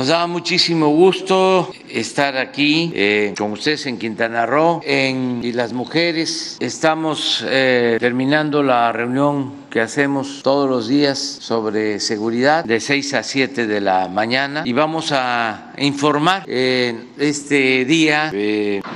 Nos da muchísimo gusto estar aquí eh, con ustedes en Quintana Roo. En, y las mujeres estamos eh, terminando la reunión que hacemos todos los días sobre seguridad de 6 a 7 de la mañana y vamos a informar. este día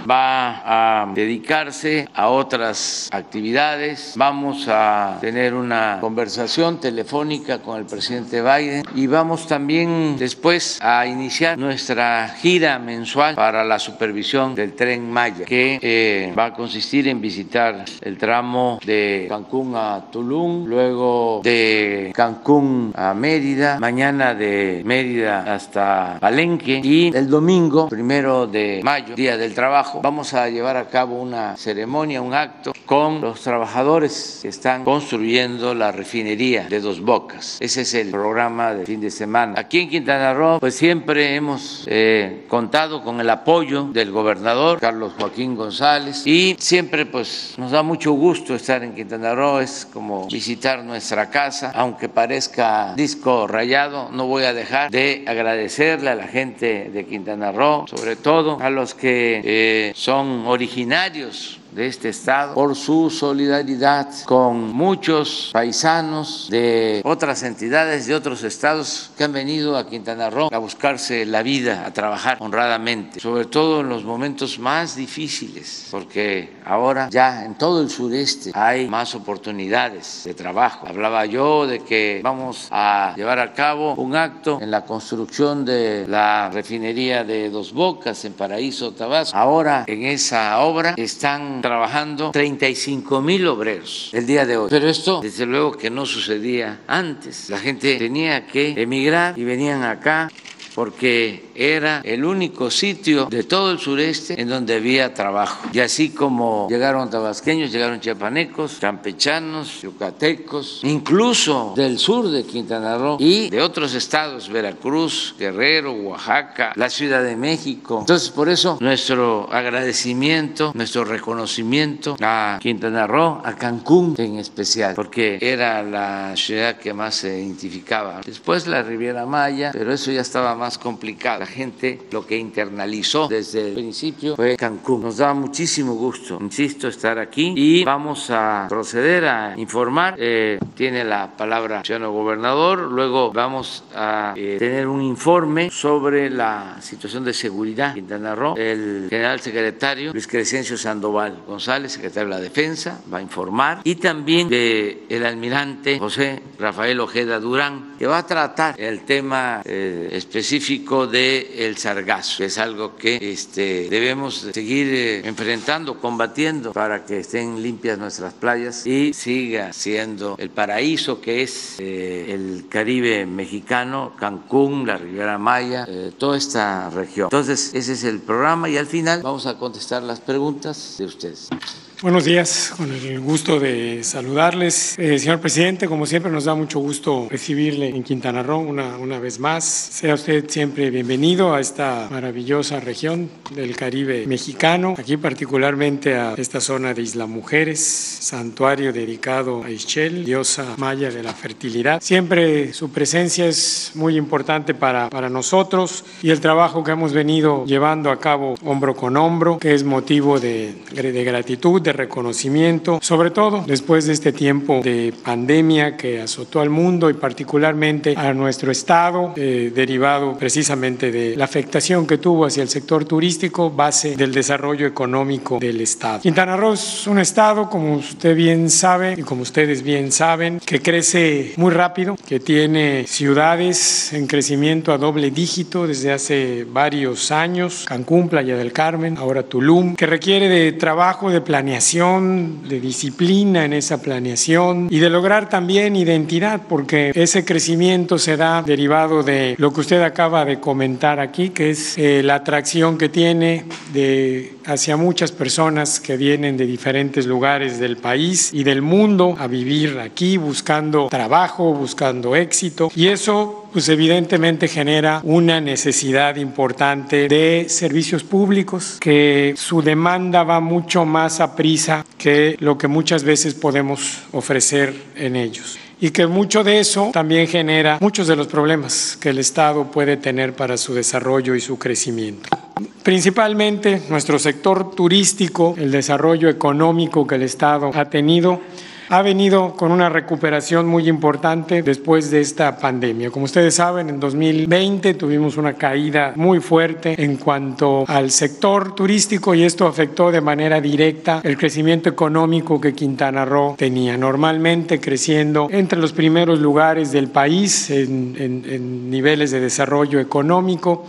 va a dedicarse a otras actividades. Vamos a tener una conversación telefónica con el presidente Biden y vamos también después a iniciar nuestra gira mensual para la supervisión del tren Maya que eh, va a consistir en visitar el tramo de Cancún a Tulum luego de Cancún a Mérida, mañana de Mérida hasta Palenque y el domingo, primero de mayo, Día del Trabajo, vamos a llevar a cabo una ceremonia, un acto con los trabajadores que están construyendo la refinería de Dos Bocas. Ese es el programa de fin de semana. Aquí en Quintana Roo, pues siempre hemos eh, contado con el apoyo del gobernador Carlos Joaquín González y siempre pues nos da mucho gusto estar en Quintana Roo, es como visitar nuestra casa, aunque parezca disco rayado, no voy a dejar de agradecerle a la gente de Quintana Roo, sobre todo a los que eh, son originarios de este estado por su solidaridad con muchos paisanos de otras entidades de otros estados que han venido a Quintana Roo a buscarse la vida, a trabajar honradamente, sobre todo en los momentos más difíciles, porque ahora ya en todo el sureste hay más oportunidades de trabajo. Hablaba yo de que vamos a llevar a cabo un acto en la construcción de la refinería de Dos Bocas en Paraíso, Tabasco. Ahora en esa obra están trabajando 35 mil obreros el día de hoy. Pero esto, desde luego que no sucedía antes. La gente tenía que emigrar y venían acá porque era el único sitio de todo el sureste en donde había trabajo. Y así como llegaron tabasqueños, llegaron chiapanecos, campechanos, yucatecos, incluso del sur de Quintana Roo y de otros estados, Veracruz, Guerrero, Oaxaca, la Ciudad de México. Entonces, por eso nuestro agradecimiento, nuestro reconocimiento a Quintana Roo, a Cancún en especial, porque era la ciudad que más se identificaba. Después la Riviera Maya, pero eso ya estaba más más complicada. La gente lo que internalizó desde el principio fue Cancún. Nos da muchísimo gusto, insisto, estar aquí y vamos a proceder a informar. Eh, tiene la palabra el señor gobernador. Luego vamos a eh, tener un informe sobre la situación de seguridad en Quintana Roo. El general secretario Luis Crescencio Sandoval González, secretario de la Defensa, va a informar. Y también del el almirante José Rafael Ojeda Durán, que va a tratar el tema eh, específico del el sargazo, es algo que este, debemos seguir eh, enfrentando, combatiendo para que estén limpias nuestras playas y siga siendo el paraíso que es eh, el Caribe mexicano, Cancún, la Riviera Maya, eh, toda esta región. Entonces, ese es el programa y al final vamos a contestar las preguntas de ustedes. Buenos días, con el gusto de saludarles. Eh, señor presidente, como siempre nos da mucho gusto recibirle en Quintana Roo una, una vez más. Sea usted siempre bienvenido a esta maravillosa región del Caribe mexicano, aquí particularmente a esta zona de Isla Mujeres, santuario dedicado a Ischel, diosa maya de la fertilidad. Siempre su presencia es muy importante para, para nosotros y el trabajo que hemos venido llevando a cabo hombro con hombro, que es motivo de, de gratitud, de reconocimiento, sobre todo después de este tiempo de pandemia que azotó al mundo y particularmente a nuestro estado, eh, derivado precisamente de la afectación que tuvo hacia el sector turístico, base del desarrollo económico del estado. Quintana Roo es un estado, como usted bien sabe y como ustedes bien saben, que crece muy rápido, que tiene ciudades en crecimiento a doble dígito desde hace varios años, Cancún, Playa del Carmen, ahora Tulum, que requiere de trabajo, de planeación, de disciplina en esa planeación y de lograr también identidad, porque ese crecimiento se da derivado de lo que usted acaba de comentar aquí, que es eh, la atracción que tiene de hacia muchas personas que vienen de diferentes lugares del país y del mundo a vivir aquí buscando trabajo, buscando éxito. Y eso pues evidentemente genera una necesidad importante de servicios públicos, que su demanda va mucho más a prisa que lo que muchas veces podemos ofrecer en ellos. y que mucho de eso también genera muchos de los problemas que el Estado puede tener para su desarrollo y su crecimiento. Principalmente nuestro sector turístico, el desarrollo económico que el Estado ha tenido, ha venido con una recuperación muy importante después de esta pandemia. Como ustedes saben, en 2020 tuvimos una caída muy fuerte en cuanto al sector turístico y esto afectó de manera directa el crecimiento económico que Quintana Roo tenía. Normalmente creciendo entre los primeros lugares del país en, en, en niveles de desarrollo económico.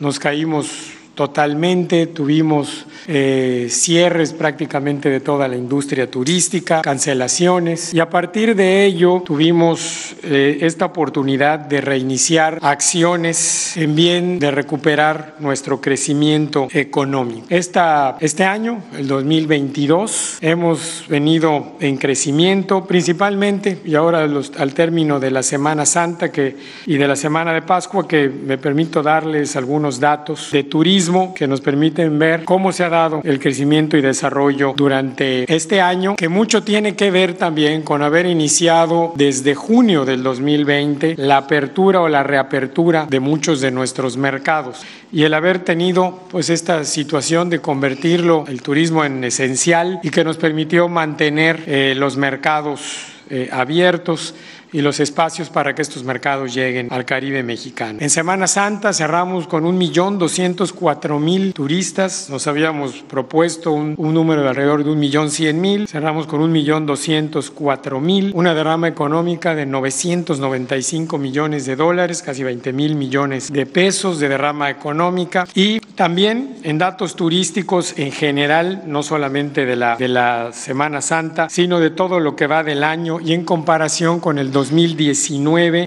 Nos caímos totalmente, tuvimos eh, cierres prácticamente de toda la industria turística, cancelaciones y a partir de ello tuvimos eh, esta oportunidad de reiniciar acciones en bien de recuperar nuestro crecimiento económico. Esta, este año, el 2022, hemos venido en crecimiento principalmente y ahora al término de la Semana Santa que, y de la Semana de Pascua que me permito darles algunos datos de turismo que nos permiten ver cómo se ha dado el crecimiento y desarrollo durante este año, que mucho tiene que ver también con haber iniciado desde junio del 2020 la apertura o la reapertura de muchos de nuestros mercados. Y el haber tenido pues esta situación de convertirlo el turismo en esencial y que nos permitió mantener eh, los mercados eh, abiertos y los espacios para que estos mercados lleguen al Caribe mexicano. En Semana Santa cerramos con 1.204.000 turistas, nos habíamos propuesto un, un, número de alrededor de 1.100.000, cerramos con 1.204.000, una derrama económica de 995 millones de dólares, casi 20 mil millones de pesos de derrama económica y también en datos turísticos en general, no solamente de la, de la Semana Santa, sino de todo lo que va del año y en comparación con el 2019.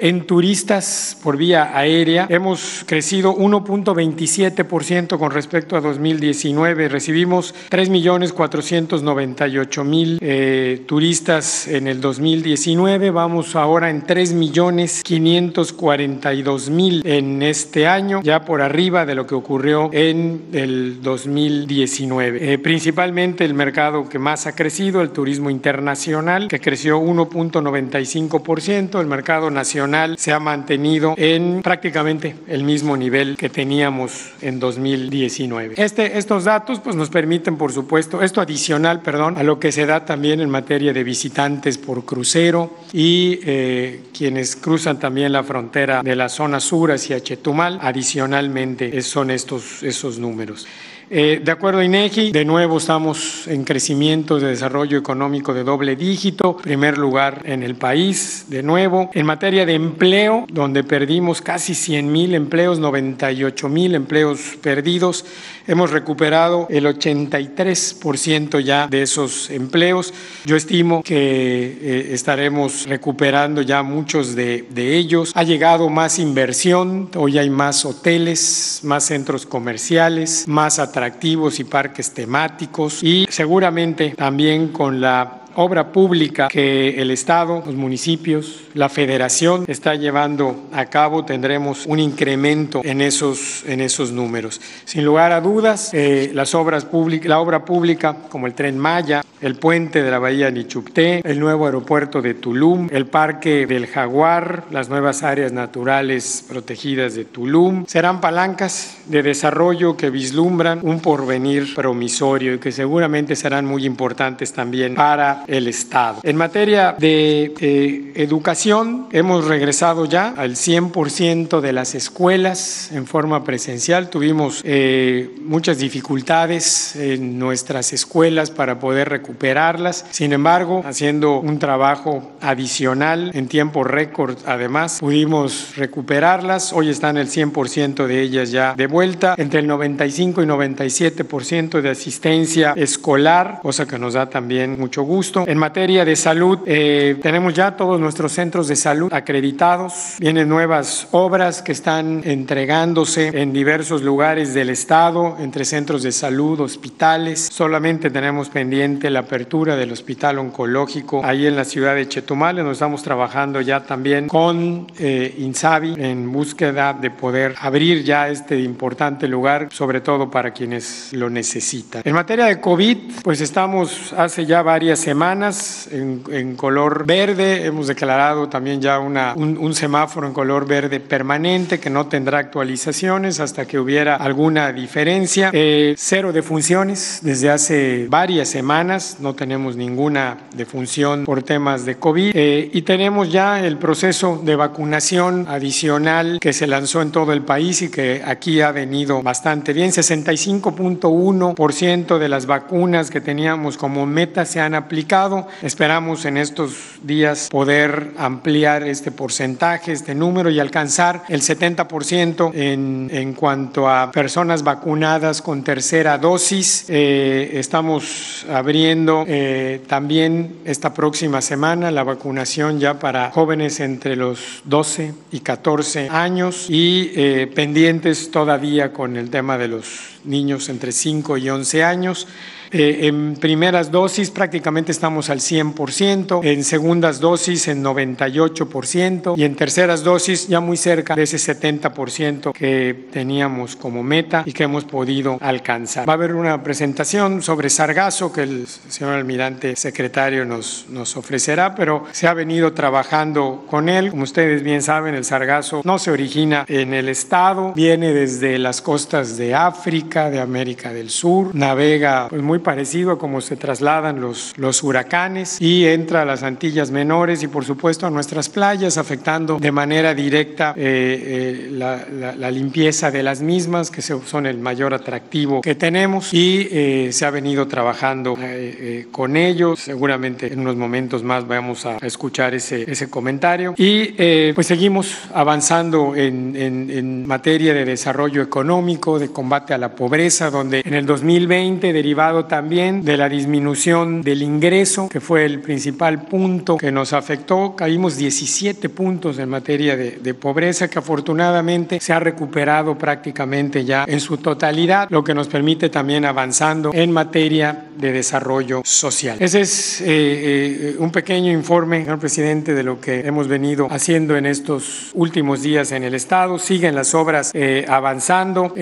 En turistas por vía aérea hemos crecido 1.27% con respecto a 2019. Recibimos 3.498.000 eh, turistas en el 2019. Vamos ahora en 3.542.000 en este año, ya por arriba de lo que ocurrió en el 2019. Eh, principalmente el mercado que más ha crecido, el turismo internacional, que creció 1.95% el mercado nacional se ha mantenido en prácticamente el mismo nivel que teníamos en 2019. Este, estos datos pues, nos permiten, por supuesto, esto adicional, perdón, a lo que se da también en materia de visitantes por crucero y eh, quienes cruzan también la frontera de la zona sur hacia Chetumal, adicionalmente son estos esos números. Eh, de acuerdo a INEGI, de nuevo estamos en crecimiento de desarrollo económico de doble dígito, primer lugar en el país, de nuevo. En materia de empleo, donde perdimos casi 100 mil empleos, 98 mil empleos perdidos, hemos recuperado el 83% ya de esos empleos. Yo estimo que eh, estaremos recuperando ya muchos de, de ellos. Ha llegado más inversión, hoy hay más hoteles, más centros comerciales, más atractivos atractivos y parques temáticos y seguramente también con la obra pública que el Estado, los municipios, la Federación está llevando a cabo, tendremos un incremento en esos, en esos números. Sin lugar a dudas, eh, las obras públicas, la obra pública como el Tren Maya, el puente de la Bahía Nichupté, el nuevo aeropuerto de Tulum, el Parque del Jaguar, las nuevas áreas naturales protegidas de Tulum, serán palancas de desarrollo que vislumbran un porvenir promisorio y que seguramente serán muy importantes también para el Estado. En materia de eh, educación, hemos regresado ya al 100% de las escuelas en forma presencial. Tuvimos eh, muchas dificultades en nuestras escuelas para poder recuperarlas. Sin embargo, haciendo un trabajo adicional en tiempo récord, además, pudimos recuperarlas. Hoy están el 100% de ellas ya de vuelta, entre el 95 y 97% de asistencia escolar, cosa que nos da también mucho gusto. En materia de salud, eh, tenemos ya todos nuestros centros de salud acreditados. Vienen nuevas obras que están entregándose en diversos lugares del Estado, entre centros de salud, hospitales. Solamente tenemos pendiente la apertura del hospital oncológico ahí en la ciudad de Chetumal. Nos estamos trabajando ya también con eh, Insabi en búsqueda de poder abrir ya este importante lugar, sobre todo para quienes lo necesitan. En materia de COVID, pues estamos hace ya varias semanas en, color verde. Hemos declarado también ya una, un, semáforo en color verde permanente que no tendrá actualizaciones hasta que hubiera alguna diferencia. Eh, cero defunciones desde hace varias semanas. No tenemos ninguna defunción por temas de COVID. Eh, y tenemos ya el proceso de vacunación adicional que se lanzó en todo el país y que aquí ha venido bastante bien. 65.1% de las vacunas que teníamos como meta se han aplicado. Esperamos en estos días poder ampliar este porcentaje, este número y alcanzar el 70% en, en cuanto a personas vacunadas con tercera dosis. Eh, estamos abriendo eh, también esta próxima semana la vacunación ya para jóvenes entre los 12 y 14 años y eh, pendientes todavía con el tema de los niños entre 5 y 11 años. Eh, en primeras dosis prácticamente estamos al 100%, en segundas dosis en 98% y en terceras dosis ya muy cerca de ese 70% que teníamos como meta y que hemos podido alcanzar. Va a haber una presentación sobre sargazo que el señor almirante secretario nos, nos ofrecerá, pero se ha venido trabajando con él. Como ustedes bien saben, el sargazo no se origina en el estado, viene desde las costas de África, de América del Sur, navega pues, muy parecido a cómo se trasladan los, los huracanes y entra a las Antillas Menores y por supuesto a nuestras playas, afectando de manera directa eh, eh, la, limpieza de las mismas, que son el mayor atractivo que tenemos y eh, se ha venido trabajando con ellos. Seguramente en unos momentos más vamos a escuchar ese, ese comentario. Y pues seguimos avanzando en, en, en materia de desarrollo económico, de combate a la pobreza, donde en el 2020, derivado también de la disminución del ingreso, que fue el principal punto que nos afectó. Caímos 17 puntos en materia de, pobreza, que afortunadamente se ha recuperado prácticamente ya en su totalidad, lo que nos permite también avanzando en materia de desarrollo social. Ese es eh, eh, un pequeño informe, señor presidente, de lo que hemos venido haciendo en estos últimos días en el Estado. Siguen las obras eh, avanzando.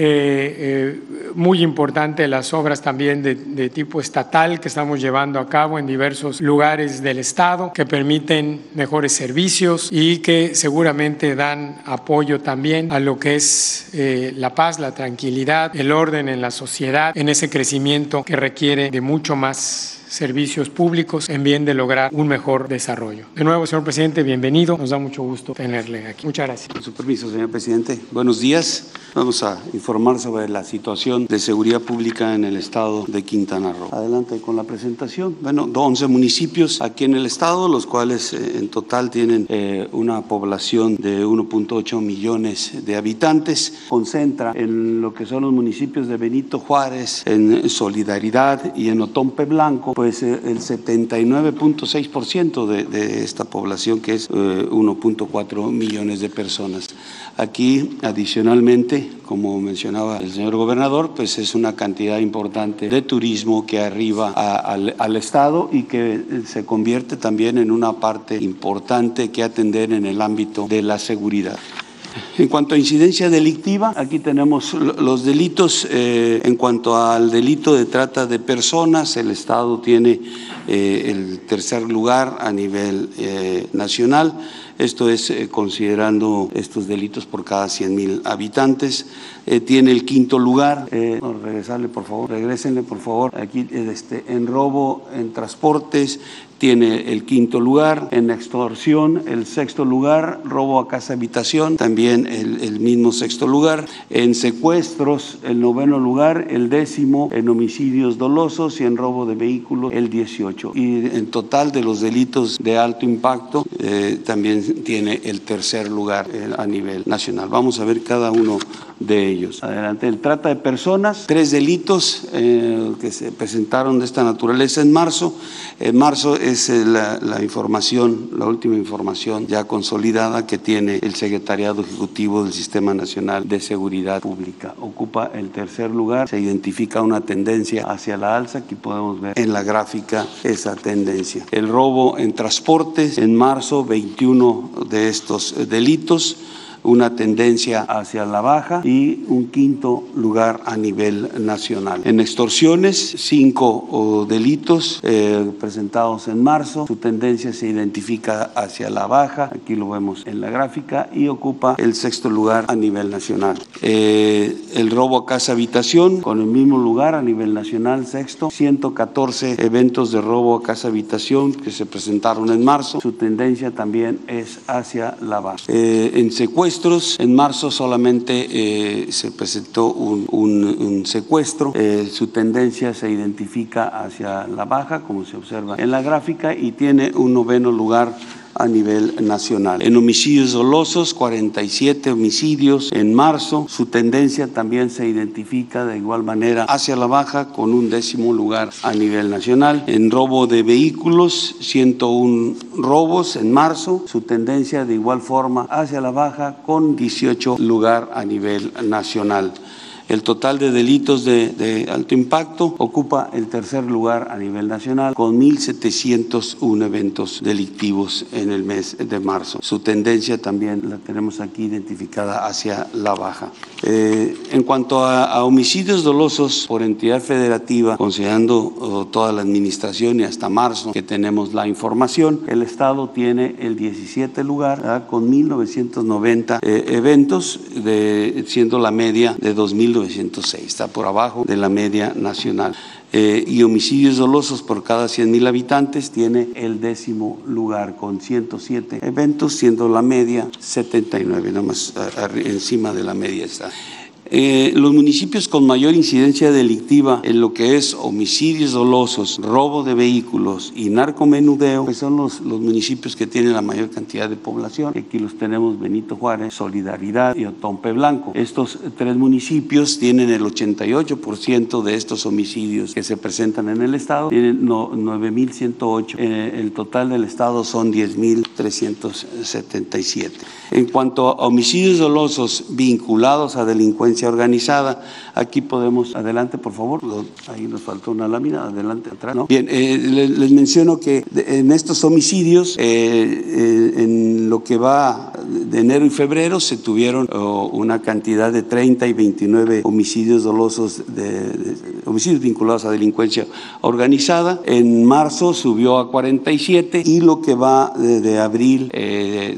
Muy importante las obras también de, de tipo estatal que estamos llevando a cabo en diversos lugares del Estado que permiten mejores servicios y que seguramente dan apoyo también a lo que es eh, la paz, la tranquilidad, el orden en la sociedad, en ese crecimiento que requiere de mucho más servicios públicos en bien de lograr un mejor desarrollo. De nuevo, señor presidente, bienvenido. Nos da mucho gusto tenerle aquí. Muchas gracias. Con su permiso, señor presidente. Buenos días. Vamos a informar sobre la situación de seguridad pública en el estado de Quintana Roo. Adelante con la presentación. Bueno, 11 municipios aquí en el estado, los cuales eh, en total tienen eh, una población de 1.8 millones de habitantes. Concentra en lo que son los municipios de Benito Juárez, en Solidaridad y en Otompe Blanco, eh, el 79.6% de, de esta población, que es 1.4 millones de personas. Aquí, adicionalmente, como mencionaba el señor gobernador, pues es una cantidad importante de turismo que arriba al, al, Estado y que se convierte también en una parte importante que atender en el ámbito de la seguridad. En cuanto a incidencia delictiva, aquí tenemos los delitos. Eh, en cuanto al delito de trata de personas, el Estado tiene eh, el tercer lugar a nivel eh, nacional. Esto es considerando estos delitos por cada 100 mil habitantes. tiene el quinto lugar. regresarle, por favor. Regrésenle, por favor. Aquí este, en robo, en transportes, tiene el quinto lugar, en extorsión el sexto lugar, robo a casa habitación también el, mismo sexto lugar, en secuestros el noveno lugar, el décimo en homicidios dolosos y en robo de vehículos el 18. Y en total de los delitos de alto impacto eh, también tiene el tercer lugar eh, a nivel nacional. Vamos a ver cada uno de ellos. Adelante, el trata de personas, tres delitos eh, que se presentaron de esta naturaleza en marzo. En marzo es eh, la, la, información, la última información ya consolidada que tiene el Secretariado Ejecutivo del Sistema Nacional de Seguridad Pública. Ocupa el tercer lugar, se identifica una tendencia hacia la alza, aquí podemos ver en la gráfica esa tendencia. El robo en transportes, en marzo 21 de estos delitos una tendencia hacia la baja y un quinto lugar a nivel nacional. En extorsiones, cinco delitos eh, presentados en marzo, su tendencia se identifica hacia la baja, aquí lo vemos en la gráfica, y ocupa el sexto lugar a nivel nacional. Eh, el robo a casa habitación, con el mismo lugar a nivel nacional, sexto, 114 eventos de robo a casa habitación que se presentaron en marzo, su tendencia también es hacia la baja. Eh, en secuestro, en marzo solamente eh, se presentó un, secuestro. Eh, su tendencia se identifica hacia la baja, como se observa en la gráfica, y tiene un noveno lugar a nivel nacional. En homicidios dolosos, 47 homicidios en marzo. Su tendencia también se identifica de igual manera hacia la baja con un décimo lugar a nivel nacional. En robo de vehículos, 101 robos en marzo. Su tendencia de igual forma hacia la baja con 18 lugar a nivel nacional. El total de delitos de, alto impacto ocupa el tercer lugar a nivel nacional con 1.701 eventos delictivos en el mes de marzo. Su tendencia también la tenemos aquí identificada hacia la baja. Eh, en cuanto a, homicidios dolosos por entidad federativa, considerando toda la administración y hasta marzo que tenemos la información, el Estado tiene el 17 lugar con 1.990 eh, eventos, siendo la media de 2.000 1906, está por abajo de la media nacional. Eh, y homicidios dolosos por cada 100.000 habitantes tiene el décimo lugar con 107 eventos, siendo la media 79, nada más encima de la media está. Eh, los municipios con mayor incidencia delictiva en lo que es homicidios dolosos, robo de vehículos y narcomenudeo, pues son los, municipios que tienen la mayor cantidad de población. Aquí los tenemos Benito Juárez, Solidaridad y Otompe Blanco. Estos tres municipios tienen el 88% de estos homicidios que se presentan en el estado. Tienen 9.108. Eh, el total del estado son 10.377. En cuanto a homicidios dolosos vinculados a delincuencia, organizada. Aquí podemos, adelante por favor, ahí nos faltó una lámina, adelante, atrás. ¿no? Bien, eh, les, menciono que en estos homicidios, eh, eh, en lo que va de enero y febrero, se tuvieron oh, una cantidad de 30 y 29 homicidios dolosos, de, homicidios vinculados a delincuencia organizada. En marzo subió a 47 y lo que va de, abril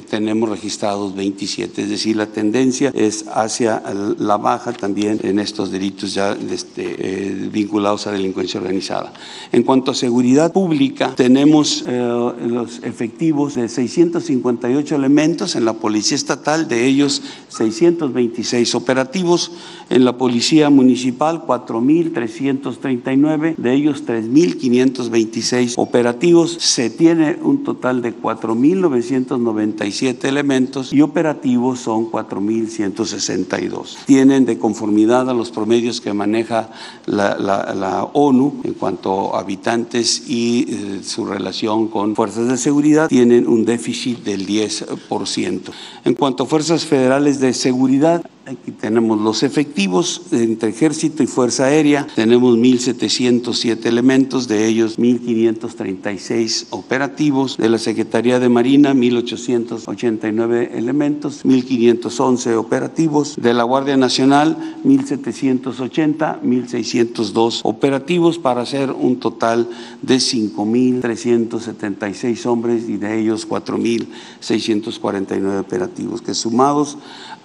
tenemos registrados 27, es decir, la tendencia es hacia la baja también en estos delitos ya este, eh, vinculados a delincuencia organizada. En cuanto a seguridad pública, tenemos eh, los efectivos de 658 elementos en la Policía Estatal, de ellos 626 operativos, en la Policía Municipal 4.339, de ellos 3.526 operativos. Se tiene un total de 4.997 elementos y operativos son 4.162. Tiene de conformidad a los promedios que maneja la, ONU en cuanto a habitantes y eh, su relación con fuerzas de seguridad, tienen un déficit del 10%. En cuanto a fuerzas federales de seguridad, Aquí tenemos los efectivos entre ejército y fuerza aérea. Tenemos 1.707 elementos, de ellos 1.536 operativos. De la Secretaría de Marina, 1.889 elementos, 1.511 operativos. De la Guardia Nacional, 1.780, 1.602 operativos para hacer un total de 5.376 hombres y de ellos 4.649 operativos, que sumados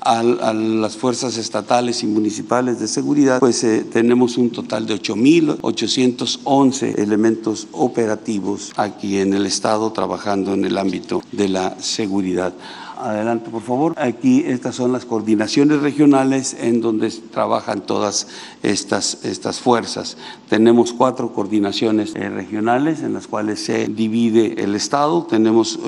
a, las fuerzas estatales y municipales de seguridad, pues eh, tenemos un total de 8.811 elementos operativos aquí en el Estado trabajando en el ámbito de la seguridad. Adelante por favor. Aquí estas son las coordinaciones regionales en donde trabajan todas estas, estas fuerzas. Tenemos cuatro coordinaciones eh, regionales en las cuales se divide el Estado. Tenemos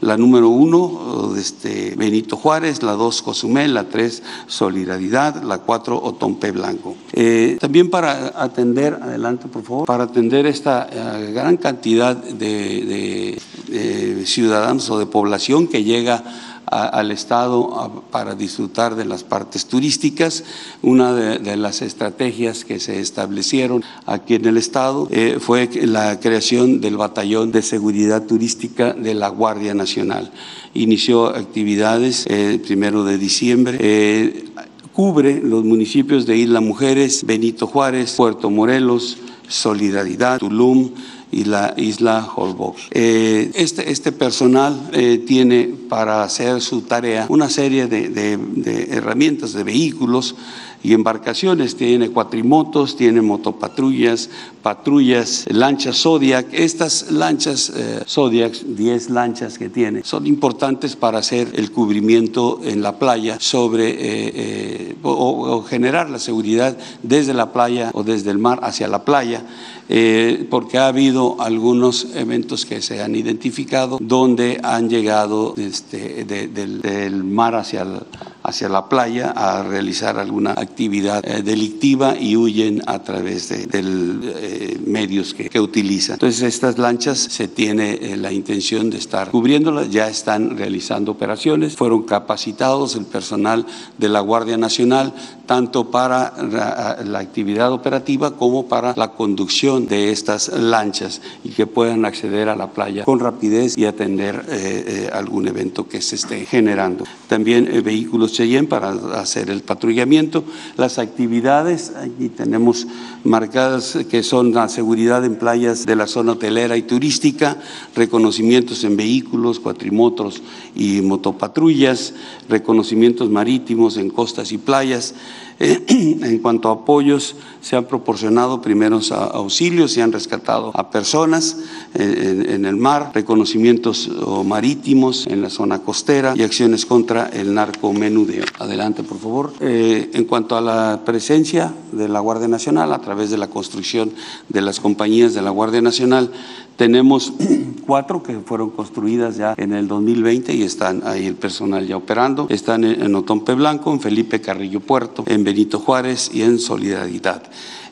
la, número uno, este, Benito Juárez, la dos, Cozumel, la tres, Solidaridad, la cuatro, Otompe Blanco. Eh, también para atender, adelante por favor, para atender esta eh, gran cantidad de, de ciudadanos o de población que llega al Estado para disfrutar de las partes turísticas. Una de, las estrategias que se establecieron aquí en el Estado eh, fue la creación del Batallón de Seguridad Turística de la Guardia Nacional. Inició actividades el eh, primero de diciembre. Eh, cubre los municipios de Isla Mujeres, Benito Juárez, Puerto Morelos, Solidaridad, Tulum, y la isla Holbox. Eh, este, este personal eh, tiene para hacer su tarea una serie de, de, herramientas, de vehículos y embarcaciones. Tiene cuatrimotos, tiene motopatrullas, patrullas, lanchas Zodiac. Estas lanchas eh, Zodiac, 10 lanchas que tiene, son importantes para hacer el cubrimiento en la playa sobre o generar la seguridad desde la playa o desde el mar hacia la playa. Eh, porque ha habido algunos eventos que se han identificado donde han llegado este, del, mar hacia hacia la playa a realizar alguna actividad eh, delictiva y huyen a través de, eh, medios que, utilizan. Entonces estas lanchas se tiene la intención de estar cubriéndolas, ya están realizando operaciones, fueron capacitados el personal de la Guardia Nacional tanto para la actividad operativa como para la conducción de estas lanchas y que puedan acceder a la playa con rapidez y atender eh, eh, algún evento que se esté generando. También eh, vehículos Para hacer el patrullamiento. Las actividades, aquí tenemos marcadas que son la seguridad en playas de la zona hotelera y turística, reconocimientos en vehículos, cuatrimotos y motopatrullas, reconocimientos marítimos en costas y playas. en cuanto a apoyos, se han proporcionado primeros auxilios, se han rescatado a personas eh, en, el mar, reconocimientos marítimos en la zona costera y acciones contra el narcomenudeo. Adelante, por favor. Eh, en cuanto a la presencia de la Guardia Nacional, a través de la construcción de las compañías de la Guardia Nacional, tenemos cuatro que fueron construidas ya en el 2020 y están ahí el personal ya operando. Están en Otompe Blanco, en Felipe Carrillo Puerto, en Benito Juárez y en Solidaridad.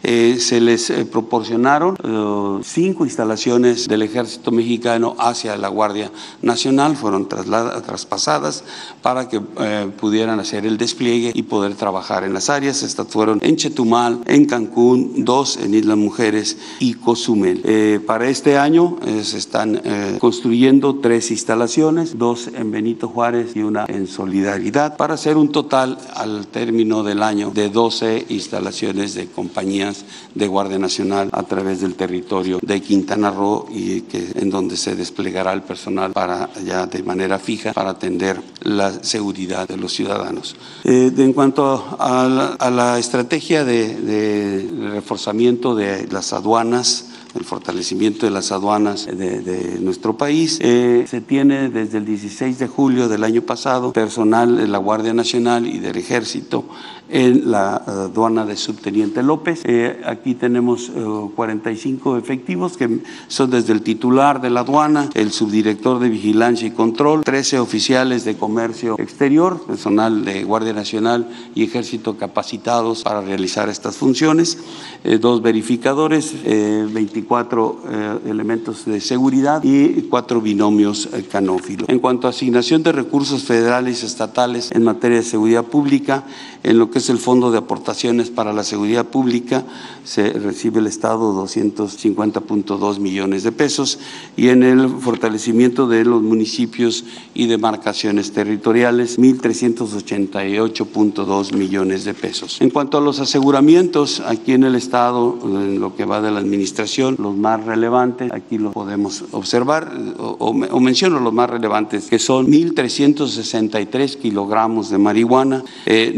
Eh, se les eh, proporcionaron eh, cinco instalaciones del ejército mexicano hacia la Guardia Nacional, fueron traspasadas para que pudieran hacer el despliegue y poder trabajar en las áreas. Estas fueron en Chetumal, en Cancún, dos en Islas Mujeres y Cozumel. para este año se están construyendo tres instalaciones, dos en Benito Juárez y una en Solidaridad, para hacer un total al término del año de 12 instalaciones de compañía de Guardia Nacional a través del territorio de Quintana Roo y en donde se desplegará el personal para ya de manera fija para atender la seguridad de los ciudadanos. Eh, en cuanto a la, estrategia de reforzamiento de las aduanas, el fortalecimiento de las aduanas de, nuestro país. Eh, se tiene desde el 16 de julio del año pasado personal de la Guardia Nacional y del Ejército en la aduana de Subteniente López. Eh, aquí tenemos 45 eh, efectivos que son desde el titular de la aduana, el subdirector de Vigilancia y Control, 13 oficiales de comercio exterior, personal de Guardia Nacional y Ejército capacitados para realizar estas funciones, dos verificadores, 24 cuatro eh, elementos de seguridad y cuatro binomios eh, canófilos. En cuanto a asignación de recursos federales y estatales en materia de seguridad pública, en lo que es el Fondo de Aportaciones para la Seguridad Pública, se recibe el Estado 250.2 millones de pesos y en el fortalecimiento de los municipios y demarcaciones territoriales, 1.388.2 millones de pesos. En cuanto a los aseguramientos, aquí en el Estado, en lo que va de la Administración, los más relevantes, aquí lo podemos observar, o, menciono los más relevantes, que son 1.363 kilogramos de marihuana, eh,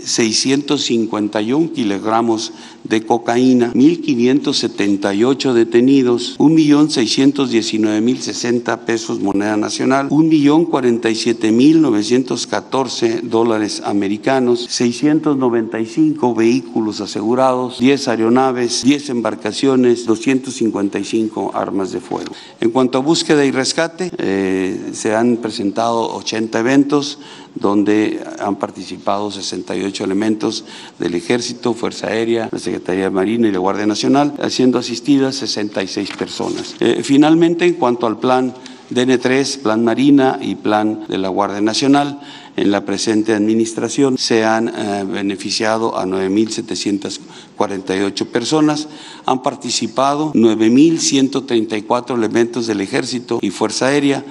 9.651 kilogramos de cocaína, 1.578 detenidos, 1.619.060 pesos moneda nacional, 1.047.914 dólares americanos, 695 vehículos asegurados, 10 aeronaves, 10 embarcaciones, 255 armas de fuego. En cuanto a búsqueda y rescate, eh, se han presentado 80 eventos donde han participado 68 elementos del Ejército, Fuerza Aérea, la Secretaría de Marina y la Guardia Nacional, siendo asistidas 66 personas. Eh, finalmente, en cuanto al plan DN3, Plan Marina y Plan de la Guardia Nacional, en la presente administración se han eh, beneficiado a 9.748 personas, han participado 9.134 elementos del Ejército y Fuerza Aérea,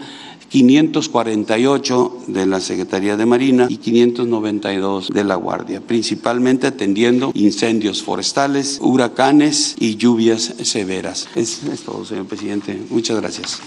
548 de la Secretaría de Marina y 592 de la Guardia, principalmente atendiendo incendios forestales, huracanes y lluvias severas. Es, es todo, señor presidente. Muchas gracias.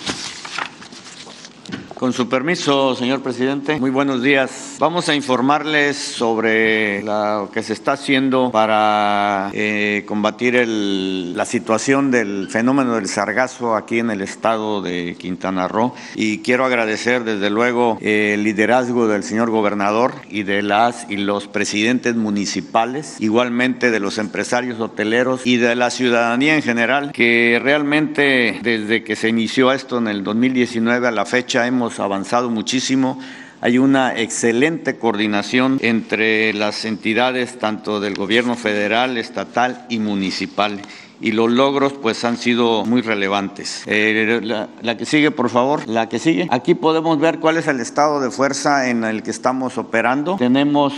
Con su permiso, señor presidente, muy buenos días. Vamos a informarles sobre lo que se está haciendo para eh, combatir la situación del fenómeno del sargazo aquí en el estado de Quintana Roo. Y quiero agradecer desde luego el liderazgo del señor gobernador y de las y los presidentes municipales, igualmente de los empresarios hoteleros y de la ciudadanía en general, que realmente desde que se inició esto en el 2019 a la fecha hemos avanzado muchísimo. Hay una excelente coordinación entre las entidades tanto del gobierno federal, estatal y municipal y los logros pues han sido muy relevantes. Eh, la, la, que sigue, por favor, la que sigue. Aquí podemos ver cuál es el estado de fuerza en el que estamos operando. Tenemos...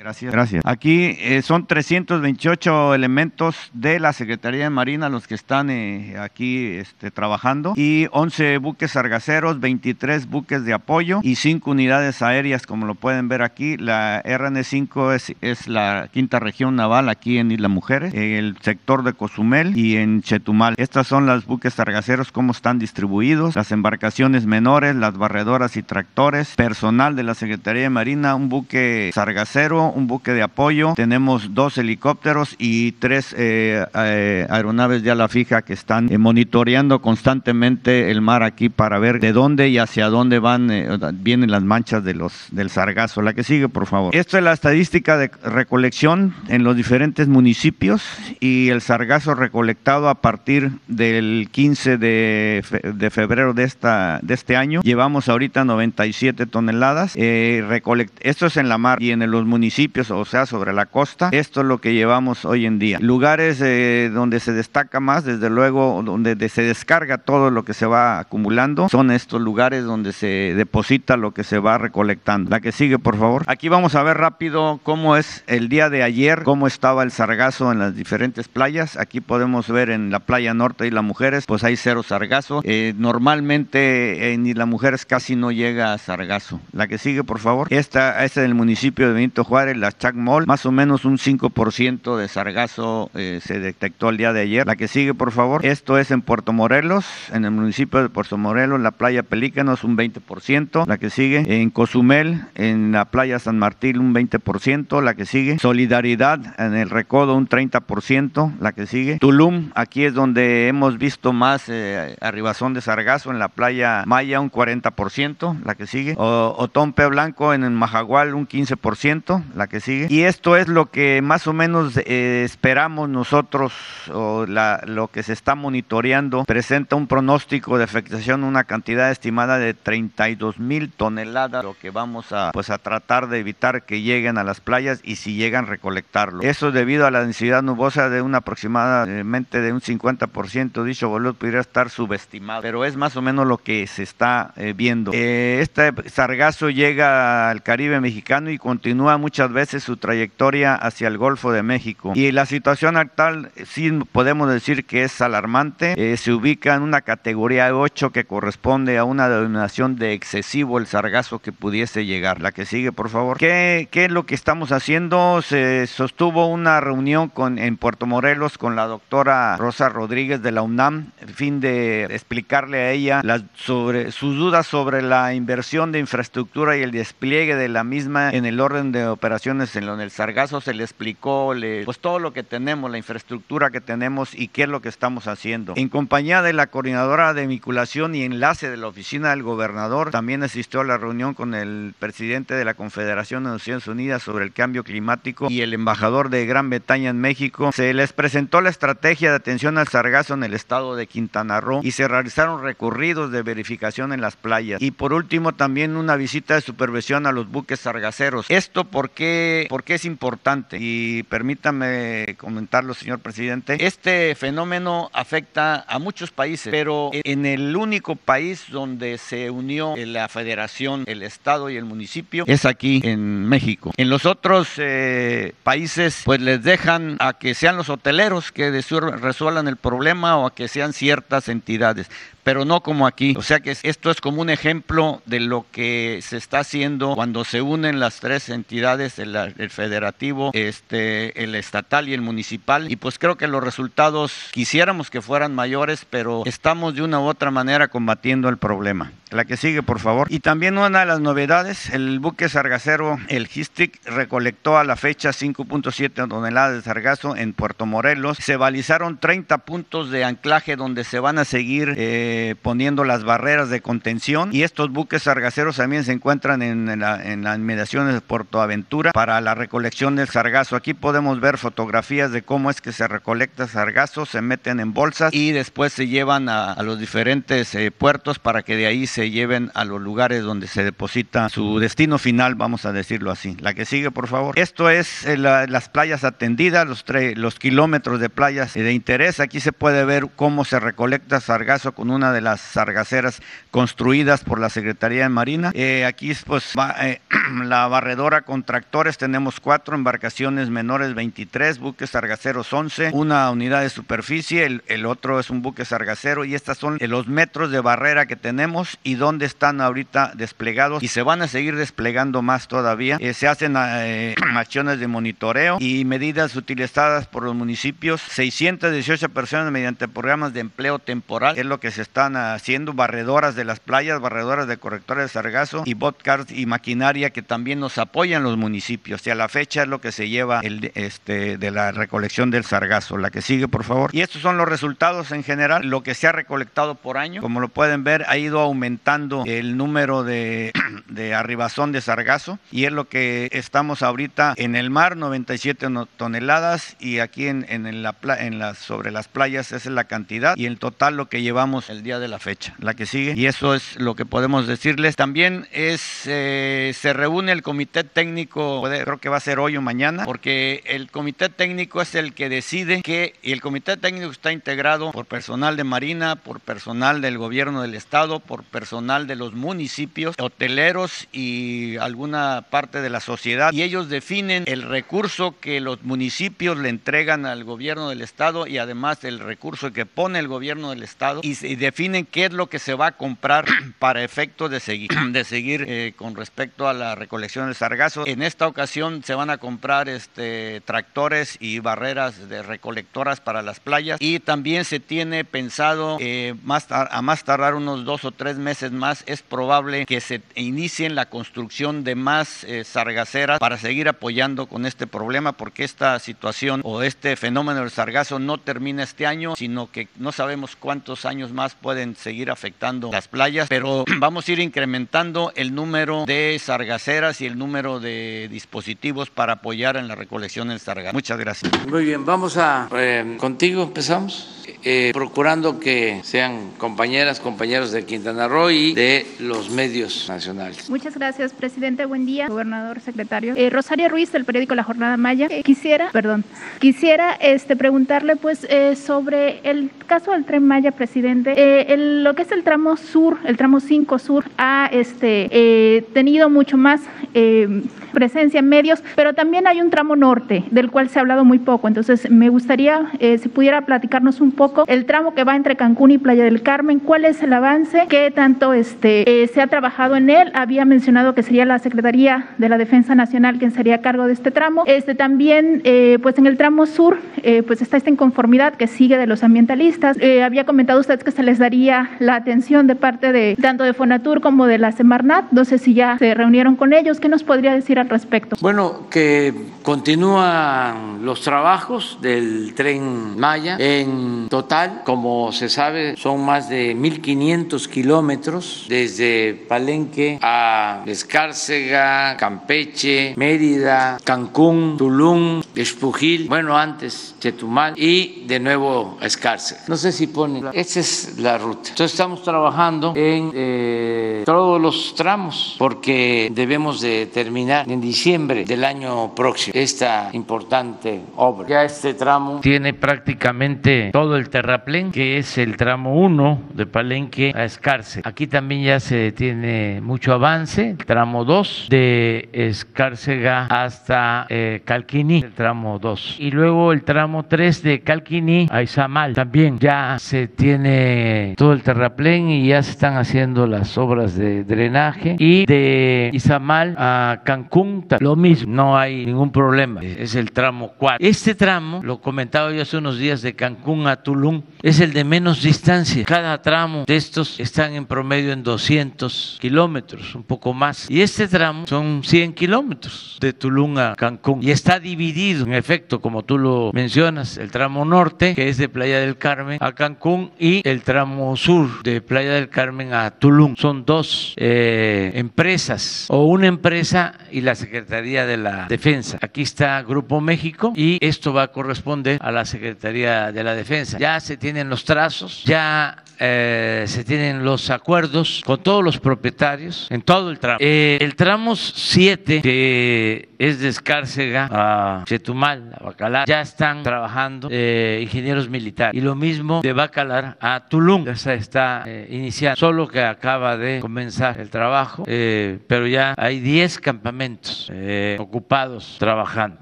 Gracias. Gracias. Aquí eh, son 328 elementos de la Secretaría de Marina los que están eh, aquí este, trabajando y 11 buques sargaceros, 23 buques de apoyo y 5 unidades aéreas, como lo pueden ver aquí. La RN5 es, es la quinta región naval aquí en Isla Mujeres, el sector de Cozumel y en Chetumal. Estas son las buques sargaceros, cómo están distribuidos, las embarcaciones menores, las barredoras y tractores, personal de la Secretaría de Marina, un buque sargacero, un buque de apoyo, tenemos dos helicópteros y tres eh, eh, aeronaves de ala fija que están eh, monitoreando constantemente el mar aquí para ver de dónde y hacia dónde van eh, vienen las manchas de los del sargazo. La que sigue, por favor. Esto es la estadística de recolección en los diferentes municipios y el sargazo recolectado a partir del 15 de, fe, de febrero de esta de este año. Llevamos ahorita 97 toneladas. esto es en la mar y en los municipios o sea, sobre la costa. Esto es lo que llevamos hoy en día. Lugares eh, donde se destaca más, desde luego, donde se descarga todo lo que se va acumulando, son estos lugares donde se deposita lo que se va recolectando. La que sigue, por favor. Aquí vamos a ver rápido cómo es el día de ayer, cómo estaba el sargazo en las diferentes playas. Aquí podemos ver en la playa norte y las mujeres, pues hay cero sargazo. Eh, normalmente en Isla Mujeres casi no llega a sargazo. La que sigue, por favor. Esta, esta es el municipio de Benito Juárez la Chacmol, más o menos un 5% de sargazo eh, se detectó el día de ayer. La que sigue, por favor. Esto es en Puerto Morelos, en el municipio de Puerto Morelos, la playa Pelícanos, un 20%. La que sigue, en Cozumel, en la playa San Martín, un 20%. La que sigue, Solidaridad, en el Recodo, un 30%. La que sigue, Tulum, aquí es donde hemos visto más eh, arribazón de sargazo, en la playa Maya, un 40%. La que sigue, o, Otompe Blanco, en el Majagual, un 15% la que sigue. Y esto es lo que más o menos eh, esperamos nosotros, o la, lo que se está monitoreando, presenta un pronóstico de afectación, una cantidad estimada de 32 mil toneladas, lo que vamos a, pues, a tratar de evitar que lleguen a las playas y si llegan recolectarlo. Eso debido a la densidad nubosa de un aproximadamente de un 50%, dicho valor pudiera estar subestimado, pero es más o menos lo que se está eh, viendo. Eh, este sargazo llega al Caribe mexicano y continúa muchas muchas veces su trayectoria hacia el Golfo de México. Y la situación actual sí podemos decir que es alarmante. Eh, se ubica en una categoría 8 que corresponde a una denominación de excesivo el sargazo que pudiese llegar. La que sigue, por favor. ¿Qué, qué es lo que estamos haciendo? Se sostuvo una reunión con, en Puerto Morelos con la doctora Rosa Rodríguez de la UNAM, en fin de explicarle a ella las, sobre sus dudas sobre la inversión de infraestructura y el despliegue de la misma en el orden de en, el Sargazo se le explicó le, pues todo lo que tenemos, la infraestructura que tenemos y qué es lo que estamos haciendo. En compañía de la coordinadora de vinculación y enlace de la oficina del gobernador, también asistió a la reunión con el presidente de la Confederación de Naciones Unidas sobre el cambio climático y el embajador de Gran Bretaña en México. Se les presentó la estrategia de atención al sargazo en el estado de Quintana Roo y se realizaron recorridos de verificación en las playas. Y por último, también una visita de supervisión a los buques sargaceros. Esto porque, porque es importante y permítame comentarlo, señor presidente. Este fenómeno afecta a muchos países, pero en el único país donde se unió la federación, el estado y el municipio es aquí en México. En los otros eh, países, pues les dejan a que sean los hoteleros que resuelvan el problema o a que sean ciertas entidades pero no como aquí. O sea que esto es como un ejemplo de lo que se está haciendo cuando se unen las tres entidades, el, federativo, este, el estatal y el municipal. Y pues creo que los resultados quisiéramos que fueran mayores, pero estamos de una u otra manera combatiendo el problema. La que sigue, por favor. Y también una de las novedades, el buque sargacero, el Gistic, recolectó a la fecha 5.7 toneladas de sargazo en Puerto Morelos. Se balizaron 30 puntos de anclaje donde se van a seguir eh, poniendo las barreras de contención. Y estos buques sargaceros también se encuentran en, la, en las inmediaciones de Puerto Aventura para la recolección del sargazo. Aquí podemos ver fotografías de cómo es que se recolecta sargazo, se meten en bolsas y después se llevan a, los diferentes eh, puertos para que de ahí se lleven a los lugares donde se deposita su destino final, vamos a decirlo así. La que sigue, por favor. Esto es eh, las playas atendidas, los, los kilómetros de playas de interés. Aquí se puede ver cómo se recolecta sargazo con una de las sargaceras construidas por la Secretaría de Marina. Eh, aquí pues eh, la barredora con tractores, tenemos cuatro embarcaciones menores 23, buques sargaceros 11, una unidad de superficie, el, el otro es un buque sargacero y estas son los metros de barrera que tenemos y dónde están ahorita desplegados y se van a seguir desplegando más todavía. Eh, se hacen eh, acciones de monitoreo y medidas utilizadas por los municipios. 618 personas mediante programas de empleo temporal es lo que se están haciendo. Barredoras de las playas, barredoras de correctores de sargazo y botcars y maquinaria que también nos apoyan los municipios. Y a la fecha es lo que se lleva el, este, de la recolección del sargazo. La que sigue, por favor. Y estos son los resultados en general. Lo que se ha recolectado por año, como lo pueden ver, ha ido aumentando el número de, arribazón de sargazo y es lo que estamos ahorita en el mar, 97 toneladas y aquí en, en, la, en sobre las playas es la cantidad y en total lo que llevamos el día de la fecha, la que sigue. Y eso es lo que podemos decirles. También es, eh, se reúne el comité técnico, creo que va a ser hoy o mañana, porque el comité técnico es el que decide que y el comité técnico está integrado por personal de Marina, por personal del gobierno del estado, por personal de los municipios, hoteleros y alguna parte de la sociedad y ellos definen el recurso que los municipios le entregan al gobierno del estado y además el recurso que pone el gobierno del estado y, definen qué es lo que se va a comprar para efecto de seguir, de seguir eh, con respecto a la recolección del sargazo. En esta ocasión se van a comprar este, tractores y barreras de recolectoras para las playas y también se tiene pensado eh, más a más tardar unos dos o tres meses más, es probable que se inicien la construcción de más eh, sargaceras para seguir apoyando con este problema, porque esta situación o este fenómeno del sargazo no termina este año, sino que no sabemos cuántos años más pueden seguir afectando las playas, pero vamos a ir incrementando el número de sargaceras y el número de dispositivos para apoyar en la recolección del sargazo. Muchas gracias. Muy bien, vamos a eh, contigo, empezamos. Eh, procurando que sean compañeras, compañeros de Quintana Roo y de los medios nacionales. Muchas gracias, presidente. Buen día, gobernador, secretario. Eh, Rosario Ruiz, del periódico La Jornada Maya. Eh, quisiera, perdón, quisiera este, preguntarle pues sobre el caso del tren Maya, presidente, eh, lo que es el tramo sur, el tramo 5 sur, ha este, eh, tenido mucho más eh, presencia en medios, pero también hay un tramo norte del cual se ha hablado muy poco. Entonces, me gustaría si pudiera platicarnos un poco el tramo que va entre Cancún y Playa del Carmen, cuál es el avance, qué tanto este, se ha trabajado en él. Había mencionado que sería la Secretaría de la Defensa Nacional quien sería a cargo de este tramo. Este también, pues en el tramo sur, pues está esta inconformidad que sigue de los ambientalistas. había comentado usted que se les daría la atención de parte de tanto de Fonatur como de la Semarnat. No sé si ya se reunieron con ellos. ¿Qué nos podría decir al respecto? Bueno, que continúan los trabajos del tren Maya. En total, como se sabe, son más de 1.500 kilómetros desde Palenque a Escárcega, Campeche, Mérida, Cancún, Tulum, Espujil, bueno, antes Chetumal y de nuevo Escárcega. No sé si pone, esa es la ruta. Entonces estamos trabajando en eh, todos los tramos porque debemos de terminar en diciembre del año próximo esta importante obra. Ya este tramo tiene prácticamente todo el terraplén, que es el tramo 1 de Palenque a Escarce. Aquí también ya se tiene mucho avance, el tramo 2 de Escárcega hasta eh, el tramo 2. Y luego el tramo 3 de Calquiní a Izamal, también ya se tiene todo el terraplén y ya se están haciendo las obras de drenaje. Y de Izamal a Cancún, lo mismo, no hay ningún problema, es el tramo 4. Este tramo, lo comentaba yo hace unos días de Cancún a Tulum, es el de menos distancia. Cada tramo de estos están en promedio en 200 kilómetros, un poco más. Y este tramo son 100 kilómetros de Tulum a Cancún. Y está dividido, en efecto, como tú lo mencionas, el tramo norte, que es de Playa del Carmen a Cancún, y el tramo sur de Playa del Carmen a Tulum. Son dos eh, empresas, o una empresa y la Secretaría de la Defensa. Aquí está Grupo México y esto va a corresponder a la Secretaría de la Defensa. Ya se tienen los trazos, ya eh, se tienen los acuerdos con todos los propietarios en todo el tramo. Eh, el tramo 7, que es de Escárcega a Chetumal, a Bacalar, ya están trabajando eh, ingenieros militares. Y lo mismo de Bacalar a Tulum, ya se está iniciando, solo que acaba de comenzar el trabajo, pero ya hay 10 campamentos ocupados trabajando.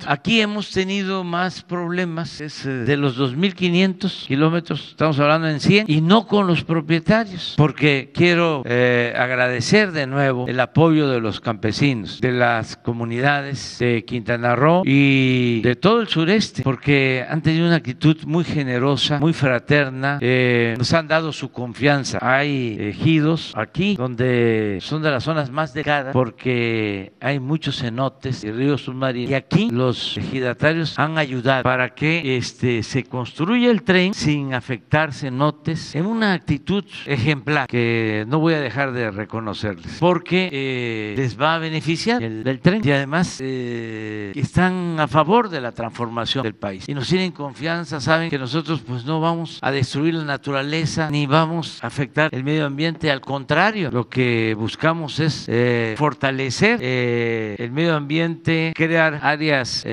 Aquí hemos tenido más problemas, es de los 2.500 kilómetros, estamos hablando en 100, y no con los propietarios, porque quiero eh, agradecer de nuevo el apoyo de los campesinos, de las comunidades de Quintana Roo y de todo el sureste, porque han tenido una actitud muy generosa, muy fraterna, eh, nos han dado su confianza. Hay ejidos aquí donde son de las zonas más delicadas porque hay muchos cenotes y ríos submarinos. Y aquí los ejidatarios han ayudado para que este, se construya el tren sin afectar cenotes en una actitud ejemplar que no voy a dejar de reconocerles porque eh, les va a beneficiar el del tren. Y además eh, están a favor de la transformación del país. Y nos tienen confianza, saben que nosotros pues no vamos a destruir la naturaleza ni vamos a afectar el medio ambiente, al contrario, lo que buscamos es eh, fortalecer el medio ambiente, crear áreas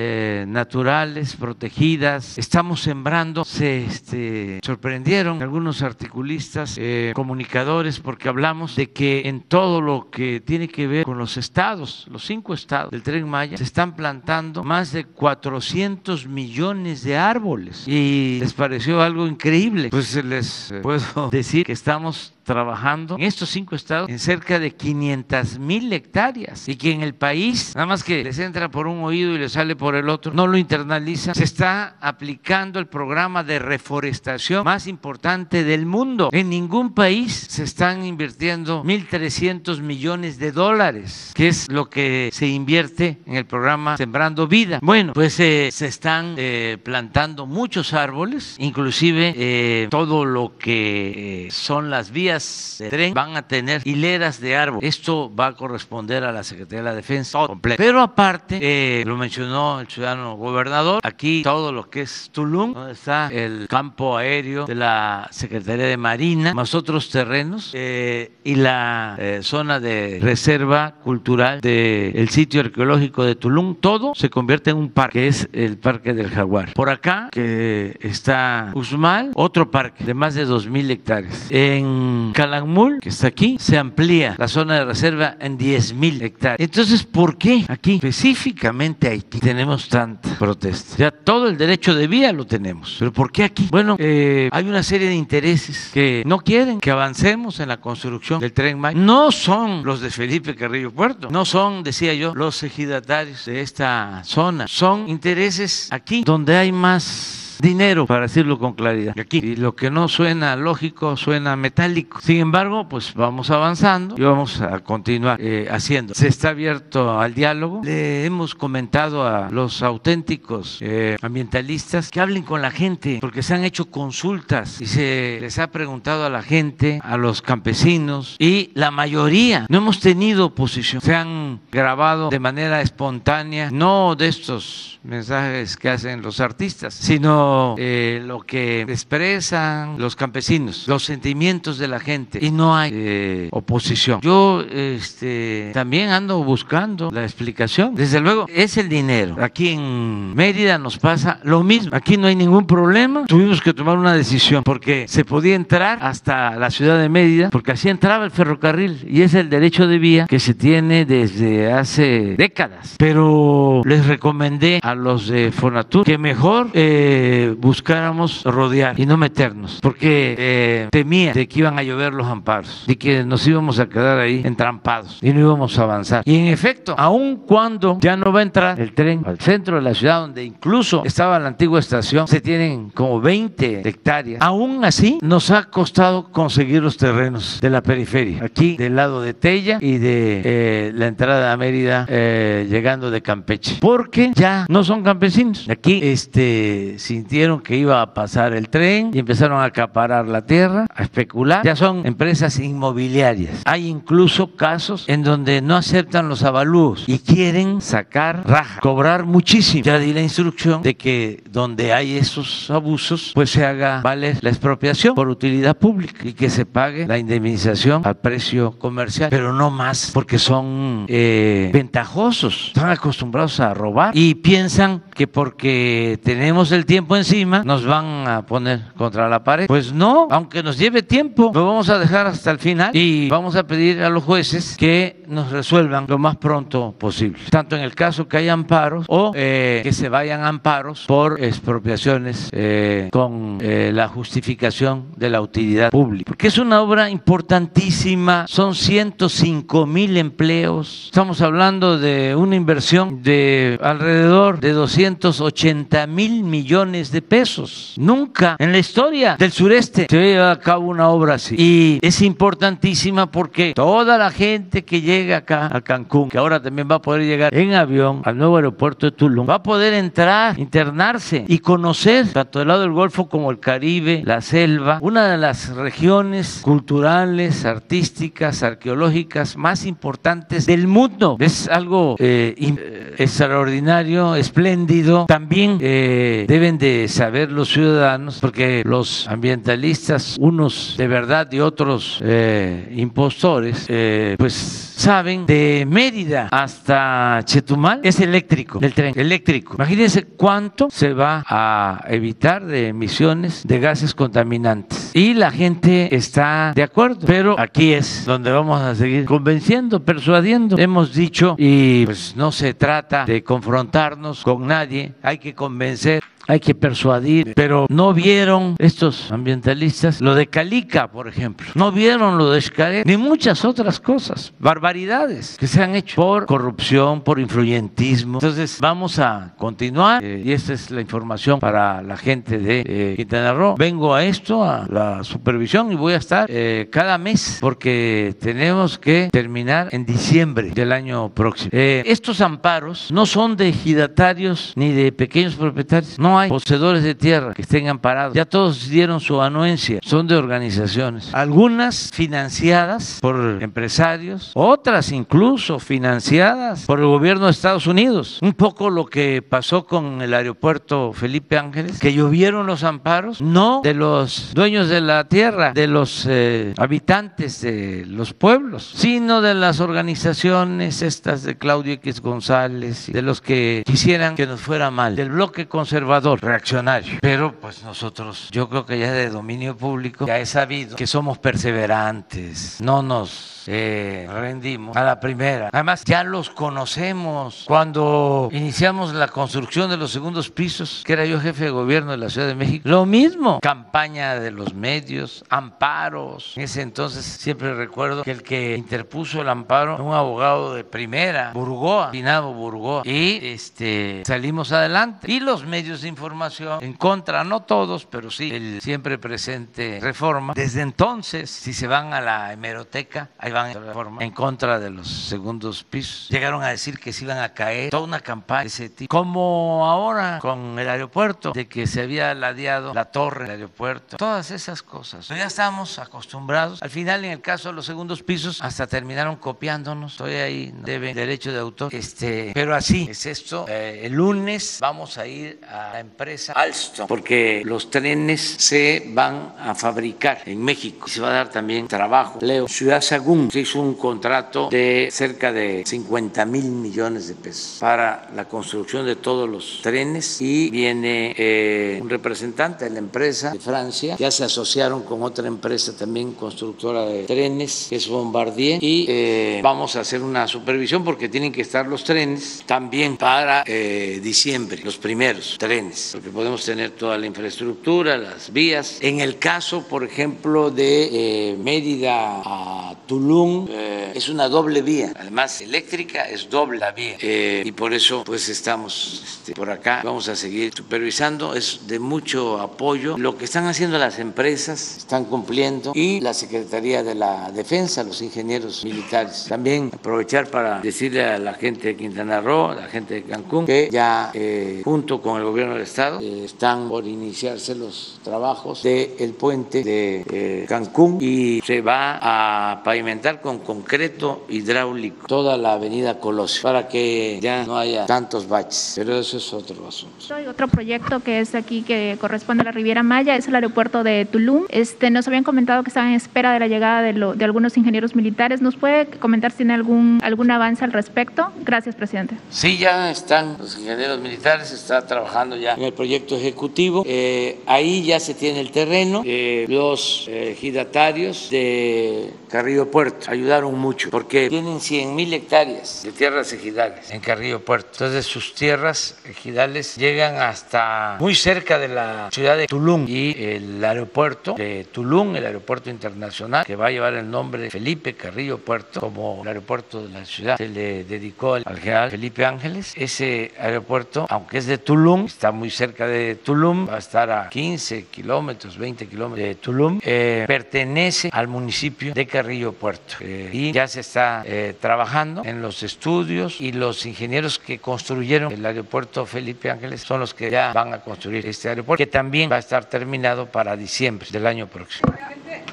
naturales protegidas, estamos sembrando, se este, sorprendieron algunos articulistas eh, comunicadores, porque hablamos de que en todo lo que tiene que ver con los estados, los cinco estados del Tren Maya, se están plantando más de 400 millones de árboles. Y les pareció algo increíble. Pues les eh, puedo decir que estamos trabajando en estos cinco estados en cerca de 500 mil hectáreas y que en el país, nada más que les entra por un oído y les sale por el otro, no lo internalizan, se está aplicando el programa de reforestación más importante del mundo. En ningún país se están invirtiendo 1.300 millones de dólares, que es lo que se invierte en el programa Sembrando Vida. Bueno, pues eh, se están eh, plantando muchos árboles, inclusive eh, todo lo que son las vías de tren van a tener hileras de árboles. Esto va a corresponder a la Secretaría de la Defensa completo. Pero aparte, eh, lo mencionó el ciudadano gobernador, aquí todo lo que es Tulum, donde está el campo aéreo de la Secretaría de Marina, más otros terrenos, eh, y la eh, zona de reserva cultural del sitio arqueológico de Tulum, todo se convierte en un parque, que es el Parque del Jaguar. Por acá, que está Usmal, otro parque de más de 2.000 hectáreas. En Calakmul, que está aquí, se amplía la zona de reserva en 10.000 hectáreas. Entonces, ¿por qué aquí, específicamente aquí, tenemos tanta protesta? Ya todo el derecho de vía lo tenemos, pero ¿por qué aquí? Bueno, eh, hay una serie de intereses que no quieren que avancemos en la construcción del tren Maya. No son los de Felipe Carrillo Puerto, no son, decía yo, los ejidatarios de esta zona, son intereses aquí donde hay más dinero, para decirlo con claridad. Aquí, y lo que no suena lógico suena metálico. Sin embargo, pues vamos avanzando y vamos a continuar eh, haciendo. Se está abierto al diálogo. Le hemos comentado a los auténticos eh, ambientalistas que hablen con la gente, porque se han hecho consultas y se les ha preguntado a la gente, a los campesinos, y la mayoría no hemos tenido oposición. Se han grabado de manera espontánea, no de estos mensajes que hacen los artistas, sino eh, lo que expresan los campesinos, los sentimientos de la gente y no hay eh, oposición. Yo este, también ando buscando la explicación. Desde luego, es el dinero. Aquí en Mérida nos pasa lo mismo. Aquí no hay ningún problema. Tuvimos que tomar una decisión porque se podía entrar hasta la ciudad de Mérida porque así entraba el ferrocarril y es el derecho de vía que se tiene desde hace décadas. Pero les recomendé a los de Fonatur que mejor eh, buscáramos rodear y no meternos, porque eh, temía de que iban a llover los amparos, y que nos íbamos a quedar ahí entrampados y no íbamos a avanzar. Y en efecto, aun cuando ya no va a entrar el tren al centro de la ciudad, donde incluso estaba la antigua estación, se tienen como 20 hectáreas, aún así nos ha costado conseguir los terrenos de la periferia, aquí del lado de Tella y de eh, la entrada a Mérida eh, llegando de Campeche, porque ya no son campesinos. Aquí, este, sin sintieron que iba a pasar el tren y empezaron a acaparar la tierra, a especular. Ya son empresas inmobiliarias. Hay incluso casos en donde no aceptan los avalúos y quieren sacar raja, cobrar muchísimo. Ya di la instrucción de que donde hay esos abusos, pues se haga vale la expropiación por utilidad pública y que se pague la indemnización al precio comercial, pero no más porque son eh, ventajosos. Están acostumbrados a robar y piensan que porque tenemos el tiempo encima, nos van a poner contra la pared. Pues no, aunque nos lleve tiempo, lo vamos a dejar hasta el final y vamos a pedir a los jueces que nos resuelvan lo más pronto posible. Tanto en el caso que haya amparos o eh, que se vayan amparos por expropiaciones eh, con eh, la justificación de la utilidad pública. Porque es una obra importantísima, son 105 mil empleos. Estamos hablando de una inversión de alrededor de 280 mil millones de pesos. Nunca en la historia del sureste se lleva a cabo una obra así. Y es importantísima porque toda la gente que llega acá a Cancún, que ahora también va a poder llegar en avión al nuevo aeropuerto de Tulum, va a poder entrar, internarse y conocer tanto el lado del Golfo como el Caribe, la selva, una de las regiones culturales, artísticas, arqueológicas más importantes del mundo. Es algo eh, eh, extraordinario, espléndido. También eh, deben de saber los ciudadanos, porque los ambientalistas, unos de verdad y otros eh, impostores, eh, pues saben de Mérida hasta Chetumal es eléctrico, el tren eléctrico. Imagínense cuánto se va a evitar de emisiones de gases contaminantes. Y la gente está de acuerdo, pero aquí es donde vamos a seguir convenciendo, persuadiendo. Hemos dicho y pues no se trata de confrontarnos con nadie, hay que convencer hay que persuadir, pero no vieron estos ambientalistas lo de Calica, por ejemplo, no vieron lo de Xcaret, ni muchas otras cosas, barbaridades que se han hecho por corrupción, por influyentismo. Entonces vamos a continuar eh, y esta es la información para la gente de eh, Quintana Roo. Vengo a esto, a la supervisión y voy a estar eh, cada mes porque tenemos que terminar en diciembre del año próximo. estos amparos no son de ejidatarios ni de pequeños propietarios, no hay poseedores de tierra que estén amparados. Ya todos dieron su anuencia, son de organizaciones. Algunas financiadas por empresarios, otras incluso financiadas por el gobierno de Estados Unidos. Un poco lo que pasó con el aeropuerto Felipe Ángeles, que llovieron los amparos, no de los dueños de la tierra, de los eh, habitantes de los pueblos, sino de las organizaciones estas de Claudio X González, de los que quisieran que nos fuera mal, del bloque conservador, reaccionario. Pero pues nosotros, yo creo que ya de dominio público, ya he sabido que somos perseverantes, no nos rendimos a la primera. Además, ya los conocemos. Cuando iniciamos la construcción de los segundos pisos, que era yo jefe de gobierno de la Ciudad de México, lo mismo, campaña de los medios, amparos. En ese entonces siempre recuerdo que el que interpuso el amparo, un abogado de primera, Burgoa, Pinado Burgoa, y este, salimos adelante. Y los medios de información en contra, no todos, pero sí, el siempre presente Reforma. Desde entonces, si se van a la hemeroteca, hay van en contra de los segundos pisos. Llegaron a decir que se iban a caer toda una campaña de ese tipo. Como ahora con el aeropuerto, de que se había ladeado la torre del aeropuerto. Todas esas cosas. ya estamos acostumbrados. Al final, en el caso de los segundos pisos, hasta terminaron copiándonos. Estoy ahí, debe derecho de autor. Este, pero así es esto. Eh, el lunes vamos a ir a la empresa Alstom, porque los trenes se van a fabricar en México. Se va a dar también trabajo. Leo, Ciudad Sagún se hizo un contrato de cerca de 50 mil millones de pesos para la construcción de todos los trenes y viene eh, un representante de la empresa de Francia, ya se asociaron con otra empresa también constructora de trenes, que es Bombardier, y eh, vamos a hacer una supervisión porque tienen que estar los trenes también para eh, diciembre, los primeros trenes, porque podemos tener toda la infraestructura, las vías. En el caso, por ejemplo, de Mérida a Toulouse, eh, es una doble vía, además eléctrica es doble la vía. Eh, y por eso pues estamos este, por acá, vamos a seguir supervisando, es de mucho apoyo. Lo que están haciendo las empresas, están cumpliendo. Y la Secretaría de la Defensa, los ingenieros militares. También aprovechar para decirle a la gente de Quintana Roo, a la gente de Cancún, que ya eh, junto con el gobierno del Estado están por iniciarse los trabajos del puente de Cancún. Y se va a pavimentar con concreto hidráulico toda la avenida Colosio para que ya no haya tantos baches, pero eso es otro asunto. Hay otro proyecto que es aquí que corresponde a la Riviera Maya, es el aeropuerto de Tulum. Este, nos habían comentado que estaban en espera de la llegada de, de algunos ingenieros militares. ¿Nos puede comentar si tiene algún, algún avance al respecto? Gracias, presidente. Sí, ya están los ingenieros militares, está trabajando ya en el proyecto ejecutivo. Eh, ahí ya se tiene el terreno. Eh, los eh, giratarios de Carrillo Puerto ayudaron mucho porque tienen 100 mil hectáreas de tierras ejidales en Carrillo Puerto. Entonces sus tierras ejidales llegan hasta muy cerca de la ciudad de Tulum y el aeropuerto de Tulum, el aeropuerto internacional que va a llevar el nombre Felipe Carrillo Puerto como el aeropuerto de la ciudad se le dedicó al general Felipe Ángeles. Ese aeropuerto, aunque es de Tulum, está muy cerca de Tulum, va a estar a 15 kilómetros, 20 kilómetros de Tulum, eh, pertenece al municipio de Carrillo Puerto. Eh, y ya se está eh, trabajando en los estudios y los ingenieros que construyeron el aeropuerto Felipe Ángeles son los que ya van a construir este aeropuerto, que también va a estar terminado para diciembre del año próximo.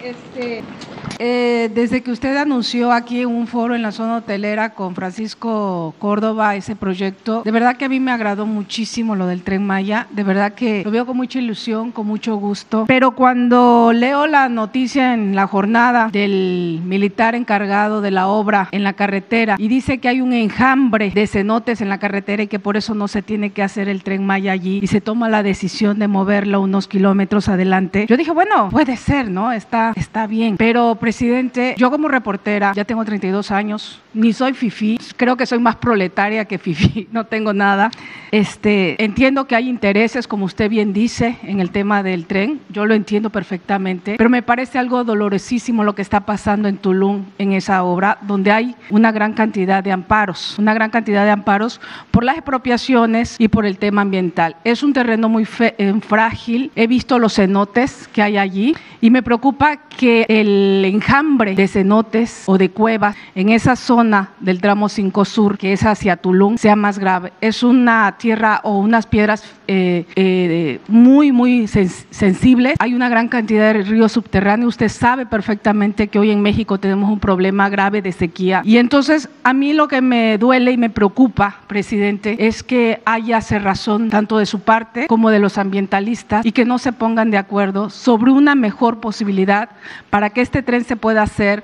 Este, eh, desde que usted anunció aquí un foro en la zona hotelera con Francisco Córdoba ese proyecto, de verdad que a mí me agradó muchísimo lo del tren Maya, de verdad que lo veo con mucha ilusión, con mucho gusto, pero cuando leo la noticia en la jornada del militar encargado de la obra en la carretera y dice que hay un enjambre de cenotes en la carretera y que por eso no se tiene que hacer el tren Maya allí y se toma la decisión de moverlo unos kilómetros adelante, yo dije, bueno, puede ser, ¿no? Está está, bien. Pero, presidente, yo como reportera, ya tengo 32 años, ni soy fifi, creo que soy más proletaria que fifi, no tengo nada. Este, entiendo que hay intereses, como usted bien dice, en el tema del tren, yo lo entiendo perfectamente, pero me parece algo dolorosísimo lo que está pasando en Tulum, en esa obra, donde hay una gran cantidad de amparos, una gran cantidad de amparos por las expropiaciones y por el tema ambiental. Es un terreno muy eh, frágil, he visto los cenotes que hay allí y me preocupa que el enjambre de cenotes o de cuevas en esa zona zona del tramo 5 Sur, que es hacia Tulum, sea más grave. Es una tierra o unas piedras eh, eh, muy, muy sensibles. Hay una gran cantidad de ríos subterráneos. Usted sabe perfectamente que hoy en México tenemos un problema grave de sequía. Y entonces a mí lo que me duele y me preocupa, presidente, es que haya cerrazón tanto de su parte como de los ambientalistas y que no se pongan de acuerdo sobre una mejor posibilidad para que este tren se pueda hacer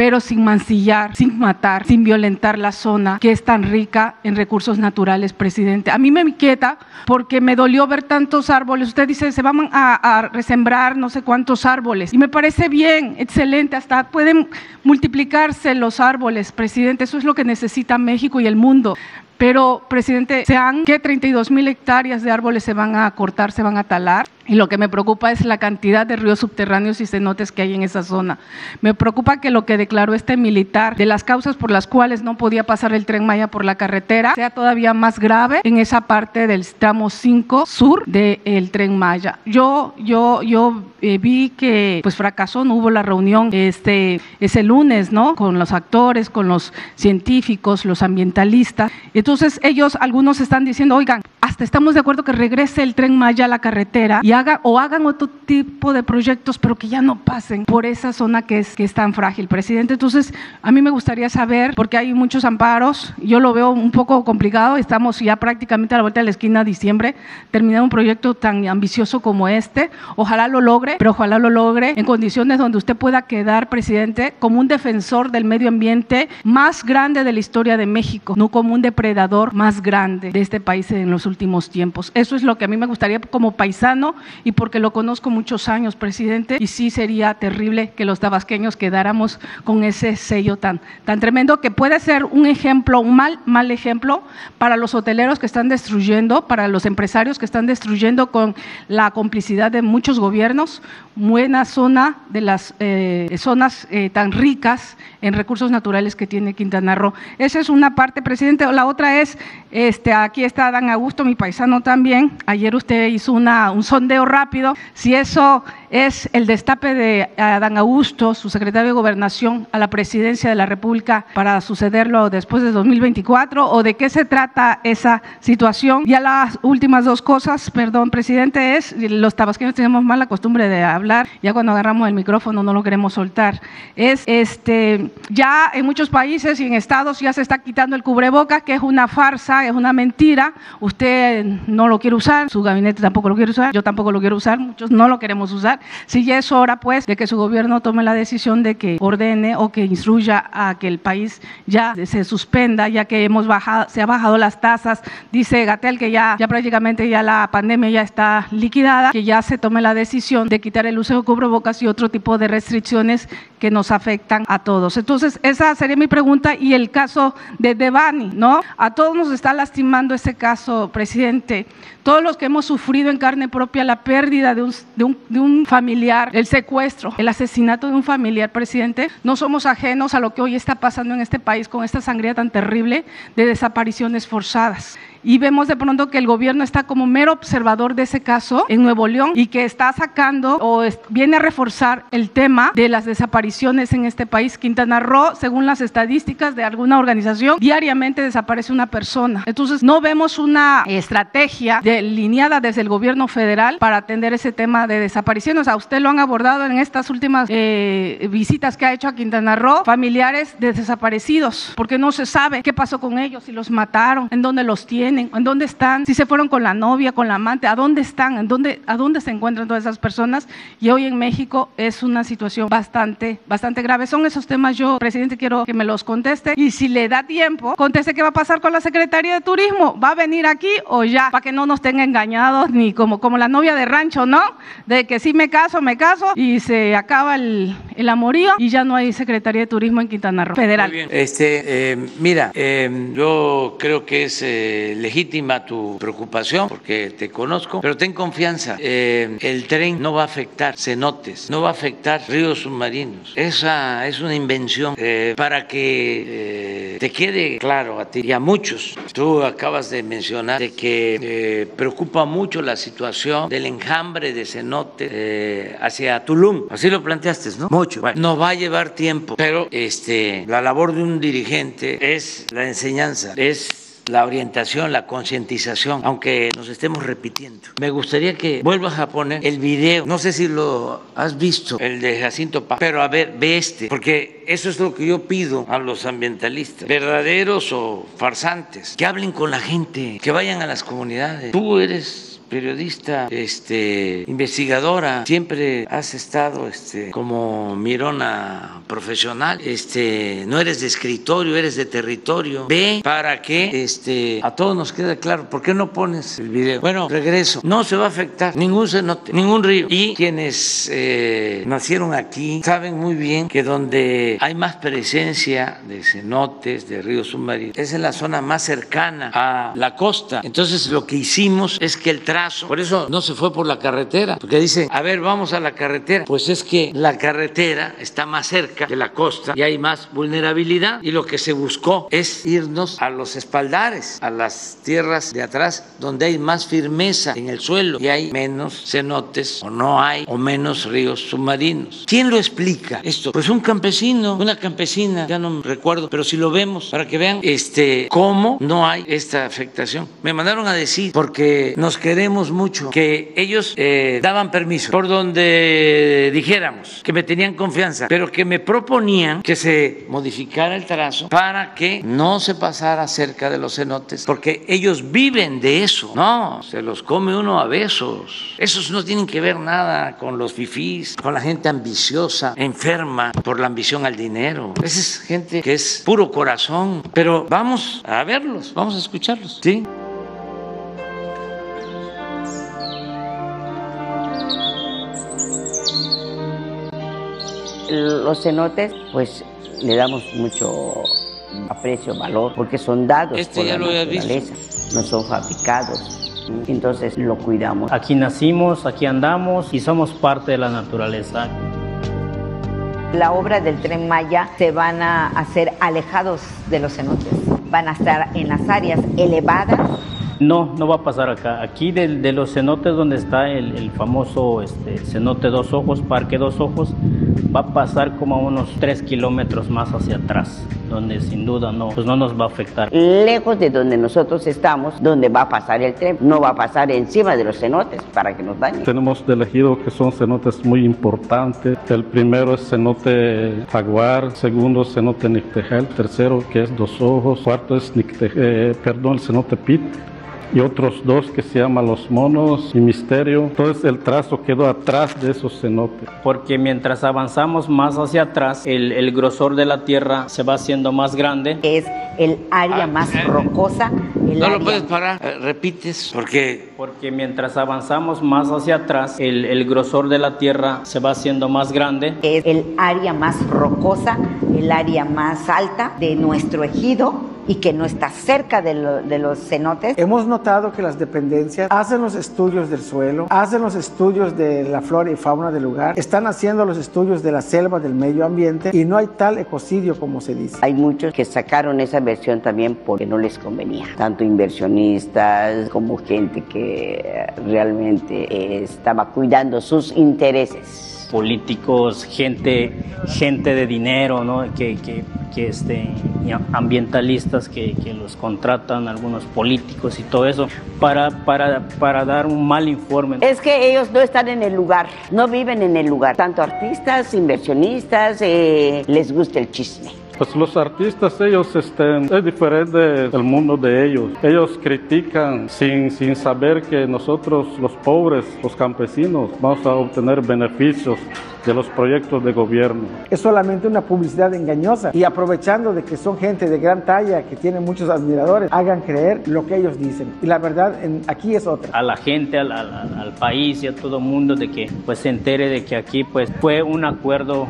pero sin mancillar, sin matar, sin violentar la zona que es tan rica en recursos naturales, presidente. A mí me inquieta porque me dolió ver tantos árboles. Usted dice, se van a, resembrar no sé cuántos árboles. Y me parece bien, excelente, hasta pueden multiplicarse los árboles, presidente. Eso es lo que necesita México y el mundo. Pero, presidente, sean que 32 mil hectáreas de árboles se van a cortar, se van a talar. Y lo que me preocupa es la cantidad de ríos subterráneos y cenotes que hay en esa zona. Me preocupa que lo que declaró este militar de las causas por las cuales no podía pasar el tren Maya por la carretera sea todavía más grave en esa parte del tramo 5 sur del tren Maya. Yo, yo, yo eh, vi que pues fracasó, no hubo la reunión este, ese lunes, ¿no? Con los actores, con los científicos, los ambientalistas. Entonces ellos, algunos están diciendo, oigan, hasta estamos de acuerdo que regrese el tren Maya a la carretera y o hagan otro tipo de proyectos, pero que ya no pasen por esa zona que es, que es tan frágil, presidente. Entonces, a mí me gustaría saber, porque hay muchos amparos, yo lo veo un poco complicado, estamos ya prácticamente a la vuelta de la esquina de diciembre, terminar un proyecto tan ambicioso como este. Ojalá lo logre, pero ojalá lo logre en condiciones donde usted pueda quedar, presidente, como un defensor del medio ambiente más grande de la historia de México, no como un depredador más grande de este país en los últimos tiempos. Eso es lo que a mí me gustaría como paisano y porque lo conozco muchos años, presidente, y sí sería terrible que los tabasqueños quedáramos con ese sello tan, tan tremendo que puede ser un ejemplo, un mal, mal ejemplo para los hoteleros que están destruyendo, para los empresarios que están destruyendo con la complicidad de muchos gobiernos, buena zona de las eh, zonas eh, tan ricas en recursos naturales que tiene Quintana Roo. Esa es una parte, presidente. La otra es, este, aquí está Dan Augusto, mi paisano también. Ayer usted hizo una, un sondeo rápido. Si eso es el destape de Dan Augusto, su secretario de Gobernación, a la presidencia de la República para sucederlo después de 2024, o de qué se trata esa situación. Ya las últimas dos cosas, perdón, presidente, es los tabasqueños tenemos mala costumbre de hablar, ya cuando agarramos el micrófono no lo queremos soltar. Es este ya en muchos países y en estados ya se está quitando el cubreboca, que es una farsa, es una mentira. Usted no lo quiere usar, su gabinete tampoco lo quiere usar, yo tampoco lo quiero usar, muchos no lo queremos usar. Si ya es hora, pues, de que su gobierno tome la decisión de que ordene o que instruya a que el país ya se suspenda, ya que hemos bajado, se ha bajado las tasas. Dice Gatel que ya, ya prácticamente ya la pandemia ya está liquidada, que ya se tome la decisión de quitar el uso de cubrebocas y otro tipo de restricciones que nos afectan a todos. Entonces, esa sería mi pregunta y el caso de Devani, ¿no? A todos nos está lastimando ese caso, presidente. Todos los que hemos sufrido en carne propia la pérdida de un, de un, de un familiar, el secuestro, el asesinato de un familiar, presidente, no somos ajenos a lo que hoy está pasando en este país con esta sangría tan terrible de desapariciones forzadas y vemos de pronto que el gobierno está como mero observador de ese caso en Nuevo León y que está sacando o viene a reforzar el tema de las desapariciones en este país. Quintana Roo, según las estadísticas de alguna organización, diariamente desaparece una persona. Entonces, no vemos una estrategia delineada desde el gobierno federal para atender ese tema de desapariciones. A usted lo han abordado en estas últimas eh, visitas que ha hecho a Quintana Roo, familiares de desaparecidos, porque no se sabe qué pasó con ellos, si los mataron, en dónde los tienen ¿En dónde están? Si se fueron con la novia, con la amante, ¿a dónde están? ¿En dónde, ¿A dónde se encuentran todas esas personas? Y hoy en México es una situación bastante, bastante grave. Son esos temas, yo, presidente, quiero que me los conteste. Y si le da tiempo, conteste qué va a pasar con la Secretaría de Turismo. ¿Va a venir aquí o ya? Para que no nos tenga engañados, ni como, como la novia de rancho, ¿no? De que si me caso, me caso y se acaba el, el amorío y ya no hay Secretaría de Turismo en Quintana Roo. Federal. Muy bien. Este, eh, mira, eh, yo creo que es... Eh, legítima tu preocupación porque te conozco, pero ten confianza. Eh, el tren no va a afectar cenotes, no va a afectar ríos submarinos. Esa es una invención eh, para que te quede claro a ti y a muchos. Tú acabas de mencionar de que preocupa mucho la situación del enjambre de cenotes hacia Tulum. Así lo planteaste, ¿no? Mucho. Bueno, nos va a llevar tiempo, pero este, la labor de un dirigente es la enseñanza, es la orientación, la concientización, aunque nos estemos repitiendo. Me gustaría que vuelvas a poner el video, no sé si lo has visto, el de Jacinto Paz, pero a ver, ve este, porque eso es lo que yo pido a los ambientalistas, verdaderos o farsantes, que hablen con la gente, que vayan a las comunidades. Tú eres periodista, este, investigadora, siempre has estado este, como mirona profesional, este, no eres de escritorio, eres de territorio. Ve para que este, a todos nos quede claro, ¿por qué no pones el video? Bueno, regreso, no se va a afectar ningún cenote, ningún río. Y quienes eh, nacieron aquí saben muy bien que donde hay más presencia de cenotes, de ríos submarinos, es en la zona más cercana a la costa. Entonces lo que hicimos es que el por eso no se fue por la carretera, porque dicen, a ver, vamos a la carretera. Pues es que la carretera está más cerca de la costa y hay más vulnerabilidad y lo que se buscó es irnos a los espaldares, a las tierras de atrás, donde hay más firmeza en el suelo y hay menos cenotes o no hay o menos ríos submarinos. ¿Quién lo explica esto? Pues un campesino, una campesina, ya no me recuerdo, pero si lo vemos para que vean este cómo no hay esta afectación. Me mandaron a decir porque nos queremos mucho que ellos eh, daban permiso por donde dijéramos que me tenían confianza, pero que me proponían que se modificara el trazo para que no se pasara cerca de los cenotes, porque ellos viven de eso. No, se los come uno a besos. Esos no tienen que ver nada con los fifís, con la gente ambiciosa, enferma por la ambición al dinero. Esa es gente que es puro corazón. Pero vamos a verlos, vamos a escucharlos. ¿sí? Los cenotes, pues le damos mucho aprecio, valor, porque son dados este por ya la lo naturaleza, no son fabricados. Entonces lo cuidamos. Aquí nacimos, aquí andamos y somos parte de la naturaleza. La obra del tren Maya se van a hacer alejados de los cenotes, van a estar en las áreas elevadas no, no va a pasar acá. Aquí de, los cenotes donde está el, famoso este, cenote Dos Ojos, Parque Dos Ojos, va a pasar como a unos 3 kilómetros más hacia atrás, donde sin duda no, pues no nos va a afectar. Lejos de donde nosotros estamos, donde va a pasar el tren, no va a pasar encima de los cenotes para que nos dañen. Tenemos de elegido que son cenotes muy importantes. El primero es cenote Jaguar, segundo cenote Nictegel, tercero que es Dos Ojos, cuarto es eh, perdón, el cenote Pit y otros dos que se llaman Los Monos y Misterio. Entonces el trazo quedó atrás de esos cenotes. Porque mientras avanzamos más hacia atrás, el, el grosor de la tierra se va haciendo más grande. Es el área ah, más eh, rocosa. no lo puedes parar, eh, repites, porque... Porque mientras avanzamos más hacia atrás, el, el grosor de la tierra se va haciendo más grande. Es el área más rocosa, el área más alta de nuestro ejido y que no está cerca de, los cenotes. Hemos notado que las dependencias hacen los estudios del suelo, hacen los estudios de la flora y fauna del lugar, están haciendo los estudios de la selva, del medio ambiente y no hay tal ecocidio como se dice. Hay muchos que sacaron esa versión también porque no les convenía, tanto inversionistas como gente que realmente estaba cuidando sus intereses políticos, gente, gente de dinero, ¿no? que, que, que este, ambientalistas que, que, los contratan, algunos políticos y todo eso, para, para, para dar un mal informe. Es que ellos no están en el lugar, no viven en el lugar. Tanto artistas, inversionistas, eh, les gusta el chisme. Pues los artistas, ellos estén, es diferente del mundo de ellos. Ellos critican sin, sin saber que nosotros, los pobres, los campesinos, vamos a obtener beneficios de los proyectos de gobierno. Es solamente una publicidad engañosa y aprovechando de que son gente de gran talla, que tienen muchos admiradores, hagan creer lo que ellos dicen. Y la verdad aquí es otra. A la gente, al, al, país y a todo el mundo de que pues se entere de que aquí pues fue un acuerdo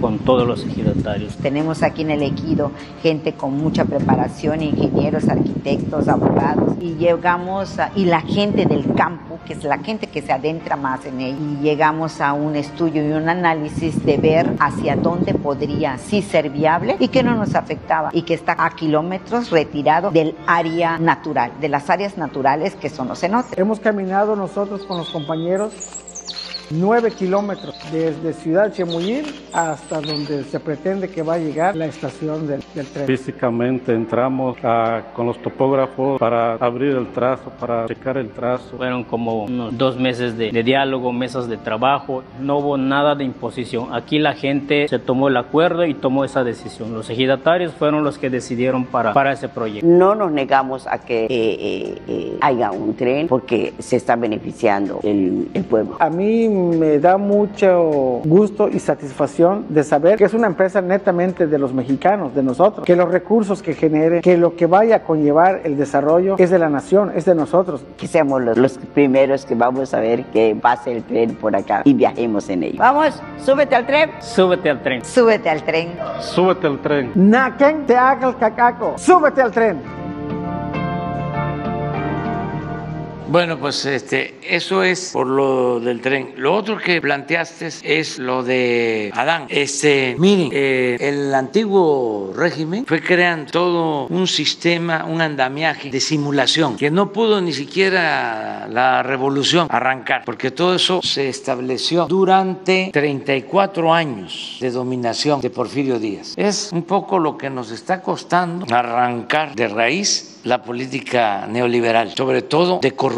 con todos los ejidatarios. Tenemos aquí en el ejido gente con mucha preparación, ingenieros, arquitectos, abogados, y llegamos, a, y la gente del campo, que es la gente que se adentra más en él, y llegamos a un estudio y un análisis de ver hacia dónde podría sí ser viable y que no nos afectaba, y que está a kilómetros retirado del área natural, de las áreas naturales que son los cenotes. Hemos caminado nosotros con los compañeros 9 kilómetros desde Ciudad Chemuyín hasta donde se pretende que va a llegar la estación del, del tren. Físicamente entramos a, con los topógrafos para abrir el trazo, para checar el trazo. Fueron como unos dos meses de, de diálogo, mesas de trabajo, no hubo nada de imposición. Aquí la gente se tomó el acuerdo y tomó esa decisión. Los ejidatarios fueron los que decidieron para, para ese proyecto. No nos negamos a que eh, eh, eh, haya un tren porque se está beneficiando el, el pueblo. A mí me da mucho gusto y satisfacción de saber que es una empresa netamente de los mexicanos, de nosotros, que los recursos que genere, que lo que vaya a conllevar el desarrollo es de la nación, es de nosotros. Que seamos los, los primeros que vamos a ver que pase el tren por acá y viajemos en ello. Vamos, súbete al tren. Súbete al tren. Súbete al tren. Súbete al tren. Naquen te haga el cacaco. Súbete al tren. Bueno, pues este, eso es por lo del tren. Lo otro que planteaste es lo de Adán. Este, miren, eh, el antiguo régimen fue creando todo un sistema, un andamiaje de simulación que no pudo ni siquiera la revolución arrancar, porque todo eso se estableció durante 34 años de dominación de Porfirio Díaz. Es un poco lo que nos está costando arrancar de raíz la política neoliberal, sobre todo de corrupción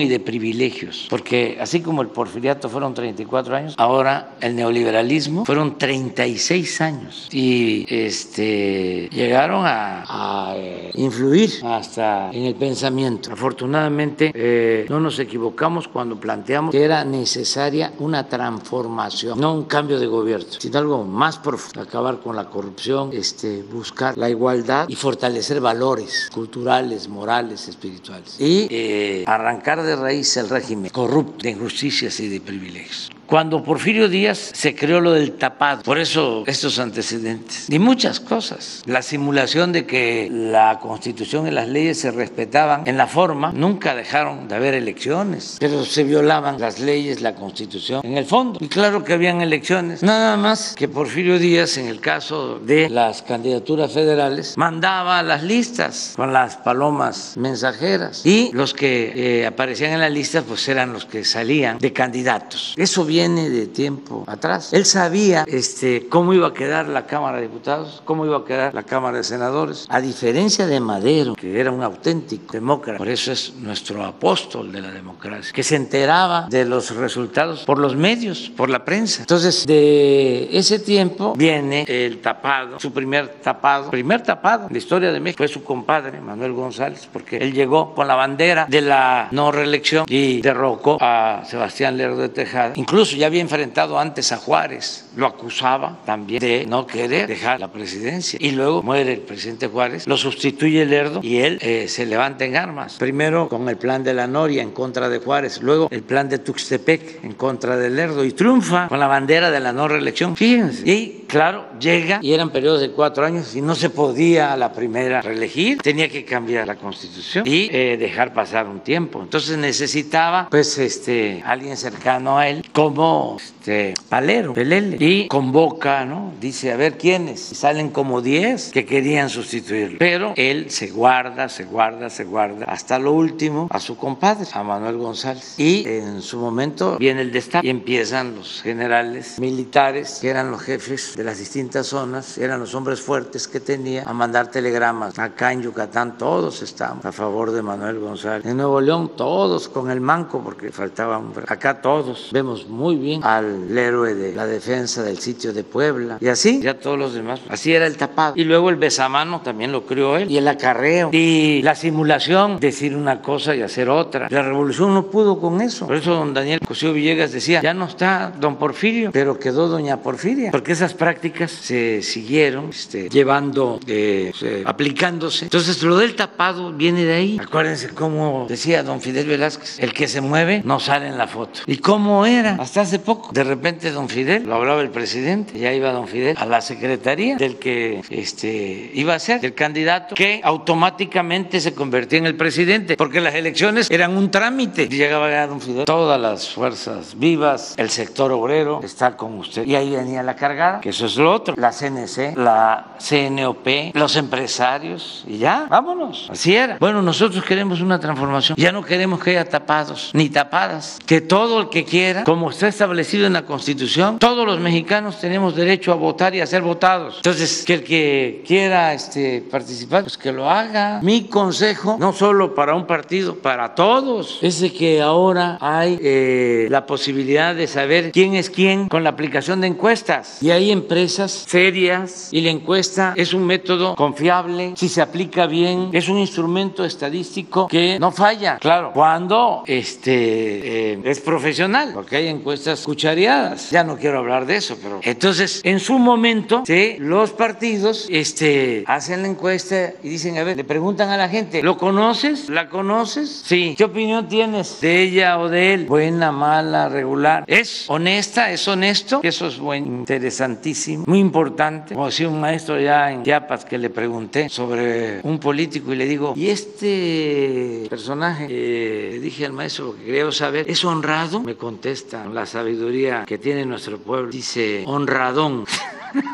y de privilegios, porque así como el porfiriato fueron 34 años, ahora el neoliberalismo fueron 36 años y este, llegaron a, a eh, influir hasta en el pensamiento. Afortunadamente eh, no nos equivocamos cuando planteamos que era necesaria una transformación, no un cambio de gobierno, sino algo más profundo, acabar con la corrupción, este, buscar la igualdad y fortalecer valores culturales morales, espirituales. Y eh, arrancar de raíz el régimen corrupto de injusticias y de privilegios cuando Porfirio Díaz se creó lo del tapado. Por eso estos antecedentes. Y muchas cosas. La simulación de que la constitución y las leyes se respetaban en la forma, nunca dejaron de haber elecciones, pero se violaban las leyes, la constitución en el fondo. Y claro que habían elecciones. Nada más que Porfirio Díaz, en el caso de las candidaturas federales, mandaba las listas con las palomas mensajeras. Y los que eh, aparecían en la lista, pues eran los que salían de candidatos. Eso viene de tiempo atrás. Él sabía este, cómo iba a quedar la Cámara de Diputados, cómo iba a quedar la Cámara de Senadores, a diferencia de Madero, que era un auténtico demócrata, por eso es nuestro apóstol de la democracia, que se enteraba de los resultados por los medios, por la prensa. Entonces, de ese tiempo viene el tapado, su primer tapado, primer tapado en la historia de México fue su compadre, Manuel González, porque él llegó con la bandera de la no reelección y derrocó a Sebastián Lerdo de Tejada. Incluso ya había enfrentado antes a Juárez, lo acusaba también de no querer dejar la presidencia. Y luego muere el presidente Juárez, lo sustituye Lerdo y él eh, se levanta en armas. Primero con el plan de la Noria en contra de Juárez, luego el plan de Tuxtepec en contra de Lerdo y triunfa con la bandera de la no reelección. Fíjense. Y claro, llega y eran periodos de cuatro años y no se podía a la primera reelegir, tenía que cambiar la constitución y eh, dejar pasar un tiempo. Entonces necesitaba pues este alguien cercano a él como este, Palero, Pelele, y convoca, ¿no? Dice, a ver quiénes. Y salen como 10 que querían sustituirlo. Pero él se guarda, se guarda, se guarda, hasta lo último a su compadre, a Manuel González. Y en su momento viene el destape y empiezan los generales militares, que eran los jefes de las distintas zonas, eran los hombres fuertes que tenía, a mandar telegramas. Acá en Yucatán todos estamos a favor de Manuel González. En Nuevo León todos con el manco, porque faltaba un... Acá todos vemos muy bien al héroe de la defensa del sitio de Puebla y así, ya todos los demás. Así era el tapado. Y luego el besamano también lo crió él y el acarreo y la simulación, decir una cosa y hacer otra. La revolución no pudo con eso. Por eso don Daniel Cosío Villegas decía, ya no está don Porfirio, pero quedó doña Porfiria, porque esas prácticas se siguieron este, llevando, eh, aplicándose. Entonces lo del tapado viene de ahí. Acuérdense cómo decía don Fidel Velázquez, el que se mueve no sale en la foto. ¿Y cómo era? Hasta hace poco. De repente don Fidel, lo hablaba el presidente, ya iba don Fidel a la secretaría del que este, iba a ser el candidato que automáticamente se convertía en el presidente, porque las elecciones eran un trámite. Llegaba ya don Fidel, todas las fuerzas vivas, el sector obrero está con usted. Y ahí venía la cargada, que eso es lo otro, la CNC, la CNOP, los empresarios, y ya, vámonos. Así era. Bueno, nosotros queremos una transformación. Ya no queremos que haya tapados ni tapadas. Que todo el que quiera, como está establecido en la Constitución, todos los mexicanos tenemos derecho a votar y a ser votados. Entonces, que el que quiera este, participar, pues que lo haga. Mi consejo, no solo para un partido, para todos, es de que ahora hay eh, la posibilidad de saber quién es quién con la aplicación de encuestas. Y hay empresas serias y la encuesta es un método confiable, si se aplica bien, es un instrumento estadístico que no falla. Claro, cuando este, eh, es profesional, porque hay encuestas cuchareadas. Ya no quiero hablar de eso, pero entonces en su momento ¿sí? los partidos este, hacen la encuesta y dicen, a ver, le preguntan a la gente, ¿lo conoces? ¿La conoces? Sí. ¿Qué opinión tienes de ella o de él? Buena, mala, regular. ¿Es honesta? ¿Es honesto? Eso es muy interesantísimo, muy importante. Como decía un maestro ya en Chiapas que le pregunté sobre un político y le digo, ¿y este personaje? Eh, le dije al maestro lo que quería saber, ¿es honrado? Me contesta la sabiduría que tiene nuestro pueblo. Dice, honradón.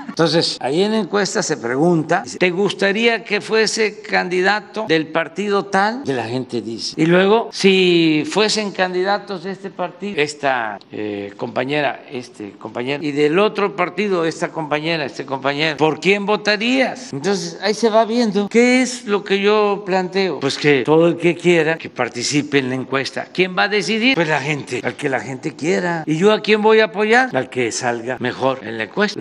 Entonces, ahí en la encuesta se pregunta, ¿te gustaría que fuese candidato del partido tal? Y la gente dice. Y luego, si fuesen candidatos de este partido, esta eh, compañera, este compañero, y del otro partido, esta compañera, este compañero, ¿por quién votarías? Entonces, ahí se va viendo qué es lo que yo planteo. Pues que todo el que quiera que participe en la encuesta. ¿Quién va a decidir? Pues la gente, al que la gente quiera. ¿Y yo a quién voy a apoyar? Al que salga mejor en la encuesta.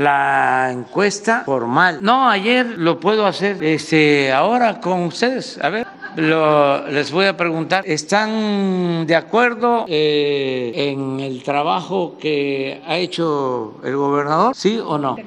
Encuesta formal. No, ayer lo puedo hacer este, ahora con ustedes. A ver. Lo, les voy a preguntar, ¿están de acuerdo eh, en el trabajo que ha hecho el gobernador? ¿Sí o no?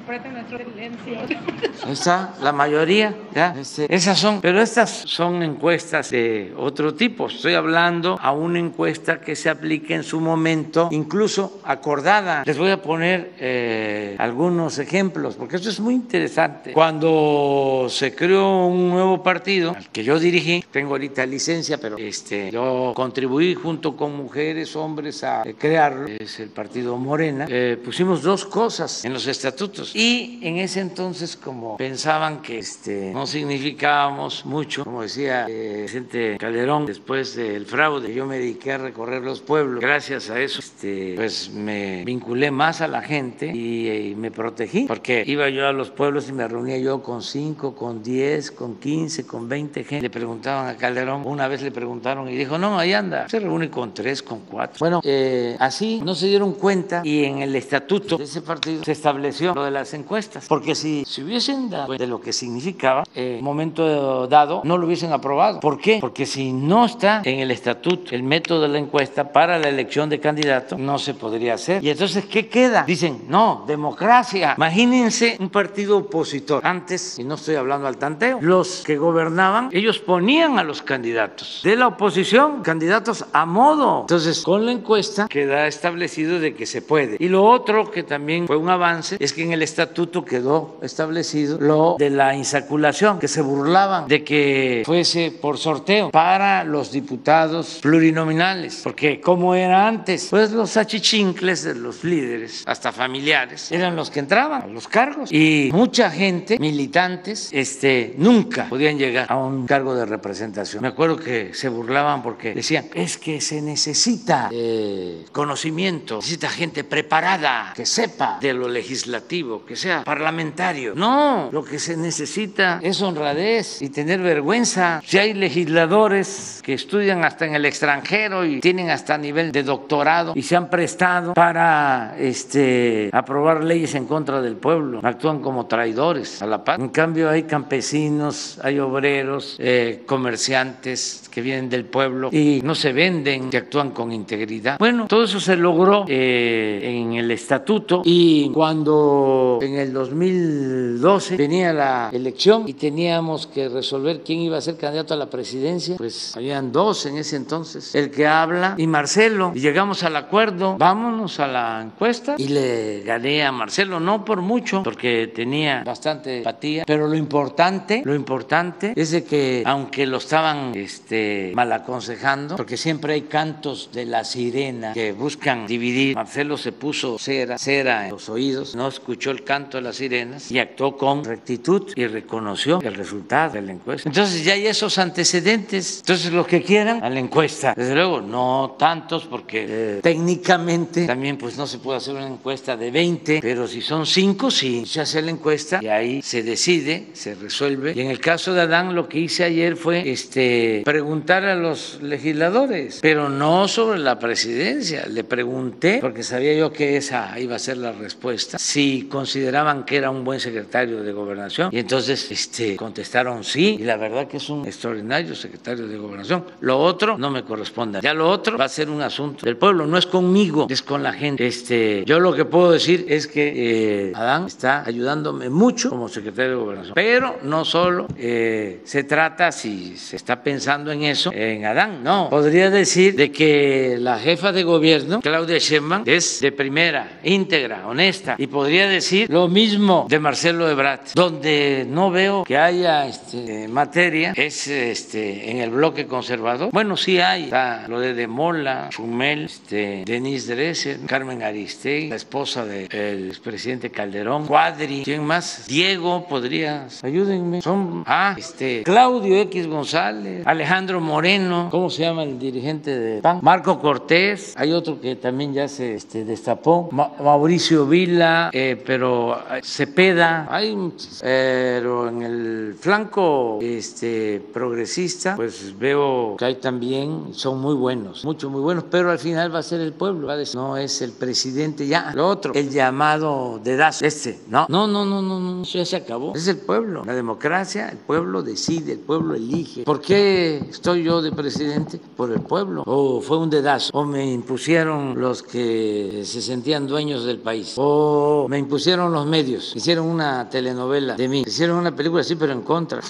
Está la mayoría, ¿ya? Este, esas son, pero estas son encuestas de otro tipo. Estoy hablando a una encuesta que se aplique en su momento, incluso acordada. Les voy a poner eh, algunos ejemplos, porque esto es muy interesante. Cuando se creó un nuevo partido, al que yo dirigí, tengo ahorita licencia, pero este, yo contribuí junto con mujeres, hombres a crearlo, es el partido Morena. Eh, pusimos dos cosas en los estatutos y en ese entonces como pensaban que este, no significábamos mucho, como decía eh, presidente Calderón, después del fraude, yo me dediqué a recorrer los pueblos. Gracias a eso, este, pues me vinculé más a la gente y, y me protegí, porque iba yo a los pueblos y me reunía yo con cinco, con diez, con quince, con veinte gente. Le preguntaban a Calderón, una vez le preguntaron y dijo, no, ahí anda, se reúne con tres, con cuatro. Bueno, eh, así no se dieron cuenta y en el estatuto de ese partido se estableció lo de las encuestas, porque si se hubiesen dado de lo que significaba, un momento dado no lo hubiesen aprobado. ¿Por qué? Porque si no está en el estatuto el método de la encuesta para la elección de candidato, no se podría hacer. Y entonces, ¿qué queda? Dicen, no, democracia. Imagínense un partido opositor. Antes, y no estoy hablando al tanteo, los que gobernaban, ellos ponían a los candidatos de la oposición, candidatos a modo. Entonces, con la encuesta queda establecido de que se puede. Y lo otro que también fue un avance es que en el estatuto quedó establecido lo de la insaculación, que se burlaban de que fuese por sorteo para los diputados plurinominales, porque como era antes, pues los achichincles de los líderes, hasta familiares, eran los que entraban a los cargos y mucha gente, militantes, este, nunca podían llegar a un cargo de representación. Me acuerdo que se burlaban porque decían, es que se necesita eh, conocimiento, necesita gente preparada, que sepa de lo legislativo, que sea parlamentario. No, lo que se necesita es honradez y tener vergüenza. Si hay legisladores que estudian hasta en el extranjero y tienen hasta nivel de doctorado y se han prestado para este, aprobar leyes en contra del pueblo, actúan como traidores a la paz. En cambio hay campesinos, hay obreros, eh, comerciantes, comerciantes que vienen del pueblo y no se venden, que actúan con integridad. Bueno, todo eso se logró eh, en el estatuto y cuando en el 2012 venía la elección y teníamos que resolver quién iba a ser candidato a la presidencia, pues habían dos en ese entonces, el que habla y Marcelo, y llegamos al acuerdo, vámonos a la encuesta y le gané a Marcelo, no por mucho, porque tenía bastante empatía, pero lo importante, lo importante es de que aunque lo estaban este, mal aconsejando, porque siempre hay cantos de la sirena que buscan dividir, Marcelo se puso cera, cera en los oídos, no escuchó el canto de las sirenas y actuó con rectitud y reconoció el resultado de la encuesta. Entonces ya hay esos antecedentes, entonces los que quieran a la encuesta, desde luego no tantos porque eh, técnicamente también pues no se puede hacer una encuesta de 20, pero si son 5 sí, se hace la encuesta y ahí se decide, se resuelve. Y en el caso de Adán lo que hice ayer fue este, preguntar a los legisladores, pero no sobre la presidencia. Le pregunté, porque sabía yo que esa iba a ser la respuesta, si consideraban que era un buen secretario de gobernación. Y entonces este, contestaron sí, y la verdad que es un extraordinario secretario de gobernación. Lo otro no me corresponde. Ya lo otro va a ser un asunto del pueblo, no es conmigo, es con la gente. Este, yo lo que puedo decir es que eh, Adán está ayudándome mucho como secretario de gobernación. Pero no solo eh, se trata, si se está pensando en eso, en Adán, no. Podría decir de que la jefa de gobierno, Claudia Sheinbaum, es de primera, íntegra, honesta. Y podría decir lo mismo de Marcelo Ebrard, donde no veo que haya este, materia, es este, en el bloque conservador. Bueno, sí hay, está lo de Demola, Chumel, este, Denise Dresser, Carmen Aristegui, la esposa del expresidente Calderón, Cuadri, ¿quién más? Diego, podrías, ayúdenme. Son, ah, este, Claudio X González, Alejandro Moreno, ¿cómo se llama el dirigente de PAN? Marco Cortés, hay otro que también ya se este, destapó, Mauricio Vila, eh, pero Cepeda, hay, pero en el flanco este, progresista, pues veo que hay también, son muy buenos, mucho, muy buenos, pero al final va a ser el pueblo, va no es el presidente ya, lo otro, el llamado de dedazo, este, no, no, no, no, no, no, ya se acabó, es el pueblo, la democracia, el pueblo decide, el pueblo elige. ¿Por qué estoy yo de presidente? Por el pueblo, o fue un dedazo, o me impusieron los que se sentían dueños del país, o me impusieron los medios, hicieron una telenovela de mí, hicieron una película así, pero en contra.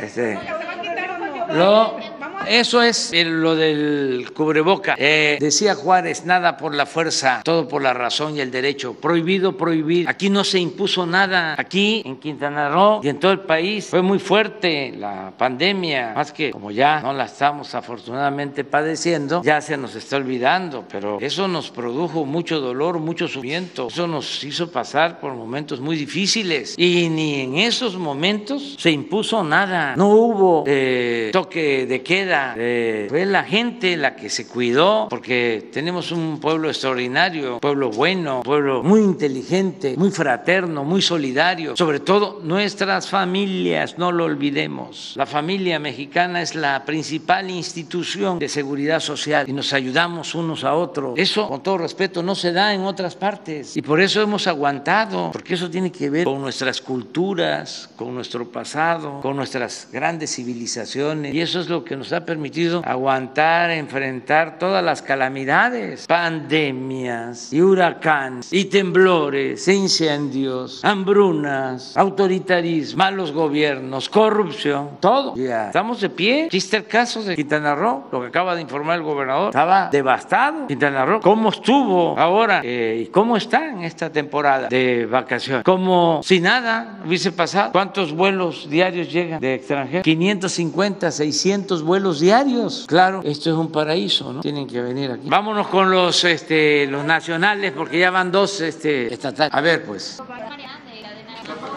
Este, lo, eso es lo del cubreboca. Eh, decía Juárez, nada por la fuerza, todo por la razón y el derecho. Prohibido prohibir. Aquí no se impuso nada. Aquí en Quintana Roo y en todo el país fue muy fuerte la pandemia. Más que como ya no la estamos afortunadamente padeciendo, ya se nos está olvidando. Pero eso nos produjo mucho dolor, mucho sufrimiento. Eso nos hizo pasar por momentos muy difíciles. Y ni en esos momentos se impuso nada. No hubo eh, toque de queda eh, fue la gente la que se cuidó, porque tenemos un pueblo extraordinario, un pueblo bueno, un pueblo muy inteligente, muy fraterno, muy solidario. Sobre todo nuestras familias, no lo olvidemos. La familia mexicana es la principal institución de seguridad social y nos ayudamos unos a otros. Eso, con todo respeto, no se da en otras partes y por eso hemos aguantado, porque eso tiene que ver con nuestras culturas, con nuestro pasado, con nuestras grandes civilizaciones y eso es lo que nos ha permitido aguantar, enfrentar todas las calamidades, pandemias y huracanes y temblores, e incendios, hambrunas, autoritarismo, malos gobiernos, corrupción, todo. Ya estamos de pie. Existe el caso de Quintana Roo, lo que acaba de informar el gobernador, estaba devastado Quintana Roo. ¿Cómo estuvo ahora eh, y cómo está en esta temporada de vacaciones? Como si nada hubiese pasado. ¿Cuántos vuelos diarios llegan de extranjeros? 550, 600 vuelos diarios. Claro, esto es un paraíso, ¿no? Tienen que venir aquí. Vámonos con los, este, los nacionales, porque ya van dos este, estatales. A ver, pues.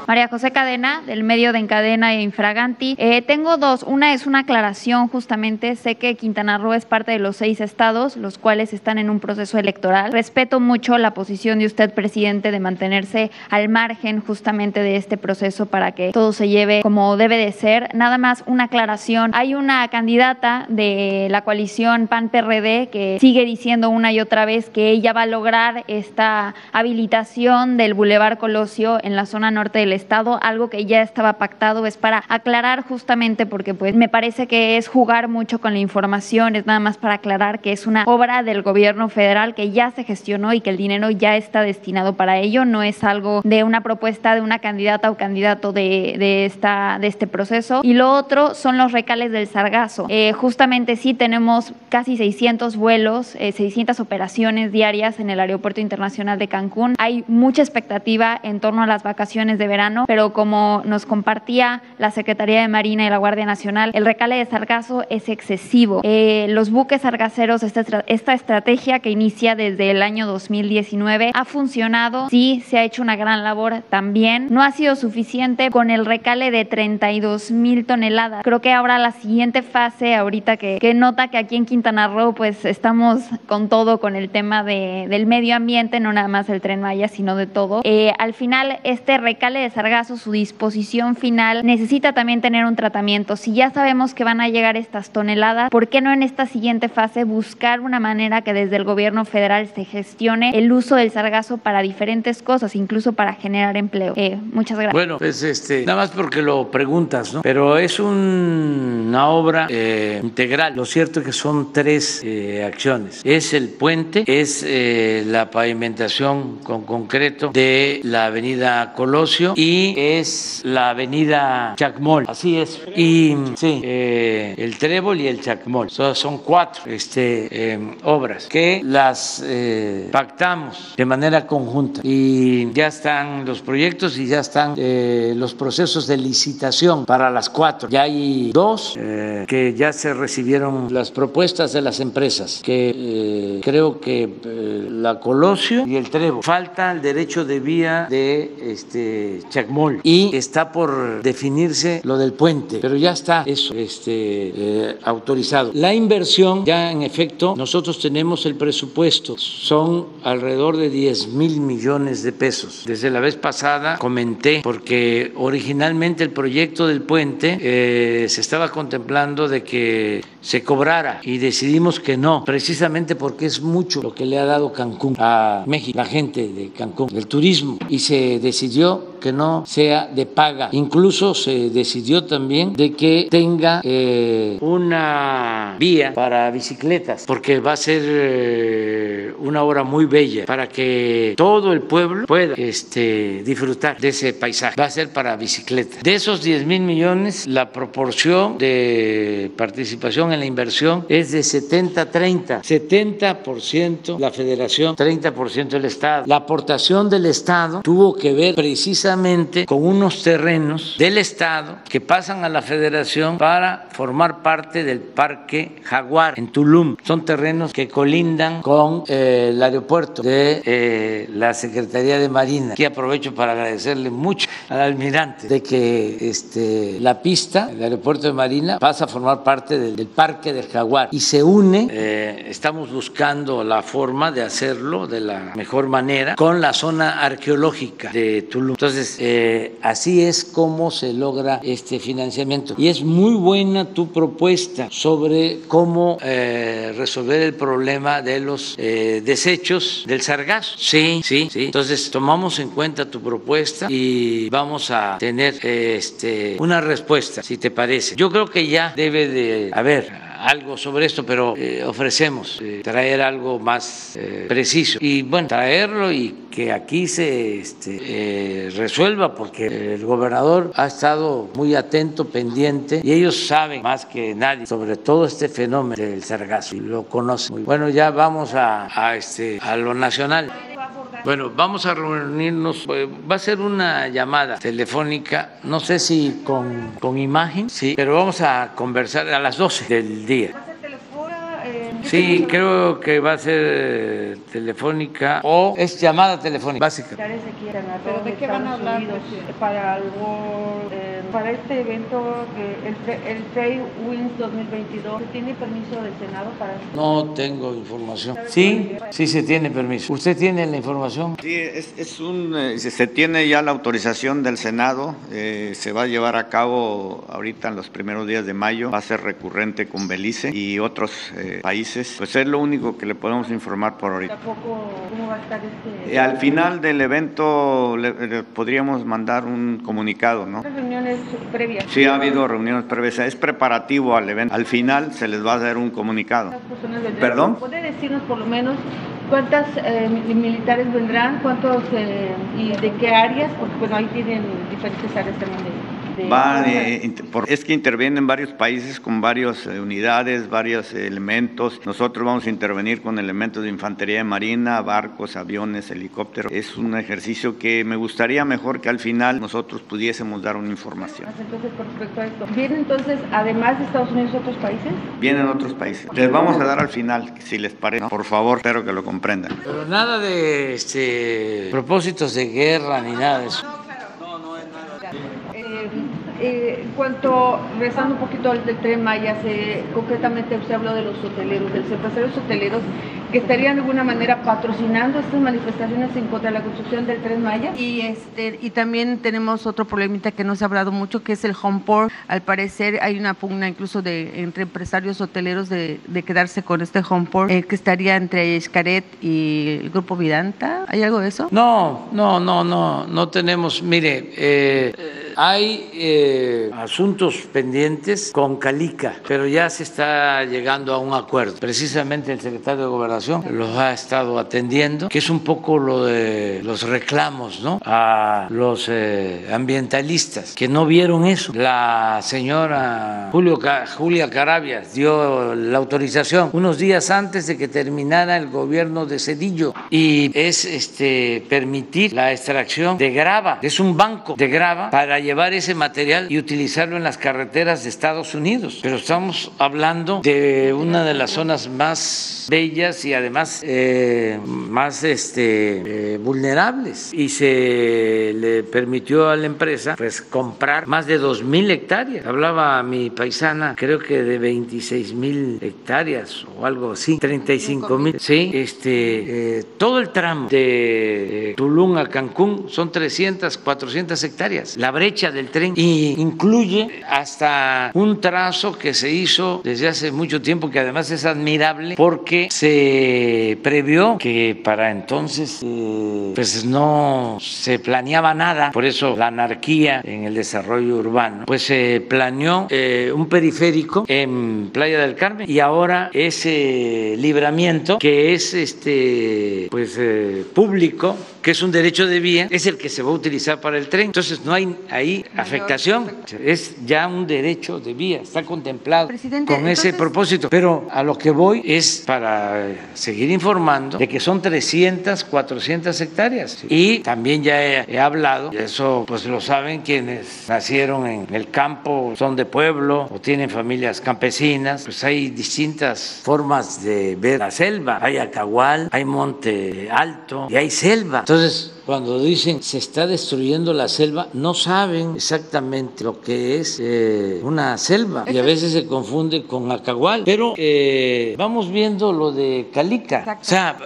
María José Cadena, del medio de Encadena e Infraganti. Eh, tengo dos. Una es una aclaración, justamente. Sé que Quintana Roo es parte de los seis estados, los cuales están en un proceso electoral. Respeto mucho la posición de usted, presidente, de mantenerse al margen justamente de este proceso para que todo se lleve como debe de ser. Nada más una aclaración. Hay una candidata de la coalición PAN-PRD que sigue diciendo una y otra vez que ella va a lograr esta habilitación del Boulevard Colosio en la zona norte del Estado, algo que ya estaba pactado, es para aclarar justamente porque pues me parece que es jugar mucho con la información, es nada más para aclarar que es una obra del gobierno federal que ya se gestionó y que el dinero ya está destinado para ello, no es algo de una propuesta de una candidata o candidato de, de esta, de este proceso. Y lo otro son los recales del sargazo. Eh, justamente sí tenemos casi 600 vuelos, eh, 600 operaciones diarias en el Aeropuerto Internacional de Cancún. Hay mucha expectativa en torno a las vacaciones de verano, pero como nos compartía la Secretaría de Marina y la Guardia Nacional, el recale de sargazo es excesivo. Eh, los buques sargaceros, esta, esta estrategia que inicia desde el año 2019 ha funcionado, sí, se ha hecho una gran labor también. No ha sido suficiente con el recale de 32 mil toneladas. Creo que ahora la siguiente fase, ahorita que, que nota que aquí en Quintana Roo pues estamos con todo, con el tema de, del medio ambiente, no nada más el tren Maya, sino de todo. Eh, al final, este recale de sargazo, su disposición final, necesita también tener un tratamiento. Si ya sabemos que van a llegar estas toneladas, ¿por qué no en esta siguiente fase buscar una manera que desde el gobierno federal se gestione el uso del sargazo para diferentes cosas, incluso para generar empleo? Eh, muchas gracias. Bueno, pues este, nada más porque lo preguntas, ¿no? Pero es un, una obra eh, integral. Lo cierto es que son tres eh, acciones. Es el puente, es la pavimentación con concreto de la avenida Colosio y es la avenida Chacmol. Así es. Y sí, eh, el Trébol y el Chacmol. So, son cuatro este, eh, obras que las eh, pactamos de manera conjunta y ya están los proyectos y ya están eh, los procesos de licitación para las cuatro. Ya hay dos que ya se recibieron las propuestas de las empresas, que creo que la Colosio y el Trevo. Falta el derecho de vía de este Chacmol y está por definirse lo del puente, pero ya está eso este, eh, autorizado. La inversión, ya en efecto, nosotros tenemos el presupuesto, son alrededor de 10 mil millones de pesos. Desde la vez pasada comenté, porque originalmente el proyecto del puente eh, se estaba contemplando de que se cobrara y decidimos que no, precisamente porque es mucho lo que le ha dado Cancún a México, la gente de Cancún, del turismo, y se decidió que no sea de paga. Incluso se decidió también de que tenga eh, una vía para bicicletas, porque va a ser eh, una obra muy bella para que todo el pueblo pueda este, disfrutar de ese paisaje. Va a ser para bicicletas. De esos 10 mil millones, la proporción de participación en la inversión es de 70-30. 70% la federación, 30% el Estado. La aportación del Estado tuvo que ver precisamente con unos terrenos del Estado que pasan a la federación para formar parte del Parque Jaguar en Tulum. Son terrenos que colindan con eh, el aeropuerto de eh, la Secretaría de Marina. Aquí aprovecho para agradecerle mucho al almirante de que este, la pista, el aeropuerto de Marina, pasa a formar parte del, del Parque del Jaguar y se une, eh, estamos buscando la forma de hacerlo de la mejor manera con la zona arqueológica de Tulum. Entonces, eh, así es como se logra este financiamiento. Y es muy buena tu propuesta sobre cómo eh, resolver el problema de los desechos del sargazo. Sí, sí, sí. Entonces, tomamos en cuenta tu propuesta y vamos a tener este, una respuesta, si te parece. Yo creo que ya debe de haber algo sobre esto, pero eh, ofrecemos eh, traer algo más eh, preciso. Y bueno, traerlo y que aquí se este, resuelva, porque el gobernador ha estado muy atento, pendiente, y ellos saben más que nadie sobre todo este fenómeno del sargazo, y lo conocen. muy Bueno, ya vamos a, a, este, a lo nacional. Bueno, vamos a reunirnos, eh, va a ser una llamada telefónica, no sé si con, con imagen, sí, pero vamos a conversar a las 12 del día. Sí, creo que va a ser eh, telefónica o es llamada telefónica básica. ¿Pero de qué van a hablar? ¿Para algo? Eh, para este evento, el, el Trade Winds 2022, ¿tiene permiso del Senado para esto? No tengo información. Sí, sí se tiene permiso. ¿Usted tiene la información? Sí, es, es un, eh, se tiene ya la autorización del Senado, eh, se va a llevar a cabo ahorita en los primeros días de mayo, va a ser recurrente con Belice y otros eh, países. Pues es lo único que le podemos informar por ahorita. ¿Tampoco cómo va a estar este? al final del evento le, podríamos mandar un comunicado, ¿no? reuniones previas? Sí, ha habido reuniones previas. Es preparativo al evento. Al final se les va a dar un comunicado. ¿Perdón? ¿Puede decirnos por lo menos cuántas eh, militares vendrán? ¿Cuántos eh, y de qué áreas? Porque bueno, ahí tienen diferentes áreas también Va, eh, es que intervienen varios países con varias eh, unidades, varios elementos. Nosotros vamos a intervenir con elementos de infantería de marina, barcos, aviones, helicópteros. Es un ejercicio que me gustaría mejor que al final nosotros pudiésemos dar una información. Entonces, con respecto a esto, ¿vienen entonces, además de Estados Unidos, otros países? Vienen otros países. Les vamos a dar al final, si les parece. Por favor, espero que lo comprendan. Pero nada de este, propósitos de guerra ni nada de eso. Eh, en cuanto, regresando un poquito del tren Maya, se, concretamente usted habló de los hoteleros, de los empresarios hoteleros que estarían de alguna manera patrocinando estas manifestaciones en contra de la construcción del tren Maya. Y este y también tenemos otro problemita que no se ha hablado mucho, que es el home port. Al parecer hay una pugna incluso de entre empresarios hoteleros de, de quedarse con este home port, eh, que estaría entre Escaret y el grupo Vidanta. ¿Hay algo de eso? No, no, no, no, no tenemos. Mire, eh, hay eh, asuntos pendientes con Calica, pero ya se está llegando a un acuerdo. Precisamente el secretario de Gobernación los ha estado atendiendo, que es un poco lo de los reclamos ¿no? a los eh, ambientalistas que no vieron eso. La señora Julio, Julia Carabias dio la autorización unos días antes de que terminara el gobierno de Cedillo y es este, permitir la extracción de grava. Es un banco de grava para llevar ese material y utilizarlo en las carreteras de Estados Unidos. Pero estamos hablando de una de las zonas más bellas y además eh, más este, eh, vulnerables. Y se le permitió a la empresa pues comprar más de dos mil hectáreas. Hablaba mi paisana, creo que de 26 mil hectáreas o algo así, 35 mil. Sí, este, eh, todo el tramo de Tulum a Cancún son 300, 400 hectáreas. La brecha del tren. Y incluye hasta un trazo que se hizo desde hace mucho tiempo que además es admirable porque se previó que para entonces eh, pues no se planeaba nada, por eso la anarquía en el desarrollo urbano, pues se planeó eh, un periférico en Playa del Carmen. Y ahora ese libramiento que es este pues eh, público que es un derecho de vía, es el que se va a utilizar para el tren. Entonces no hay ahí afectación, es ya un derecho de vía, está contemplado con ese propósito. Pero a lo que voy es para seguir informando de que son 300, 400 hectáreas. Y también ya he, hablado, y eso pues lo saben quienes nacieron en el campo, son de pueblo o tienen familias campesinas, pues hay distintas formas de ver la selva. Hay acahual, hay monte alto y hay selva. Entonces, cuando dicen se está destruyendo la selva, no saben exactamente lo que es eh, una selva y a veces se confunde con acahual. Pero eh, vamos viendo lo de Calica. O sea,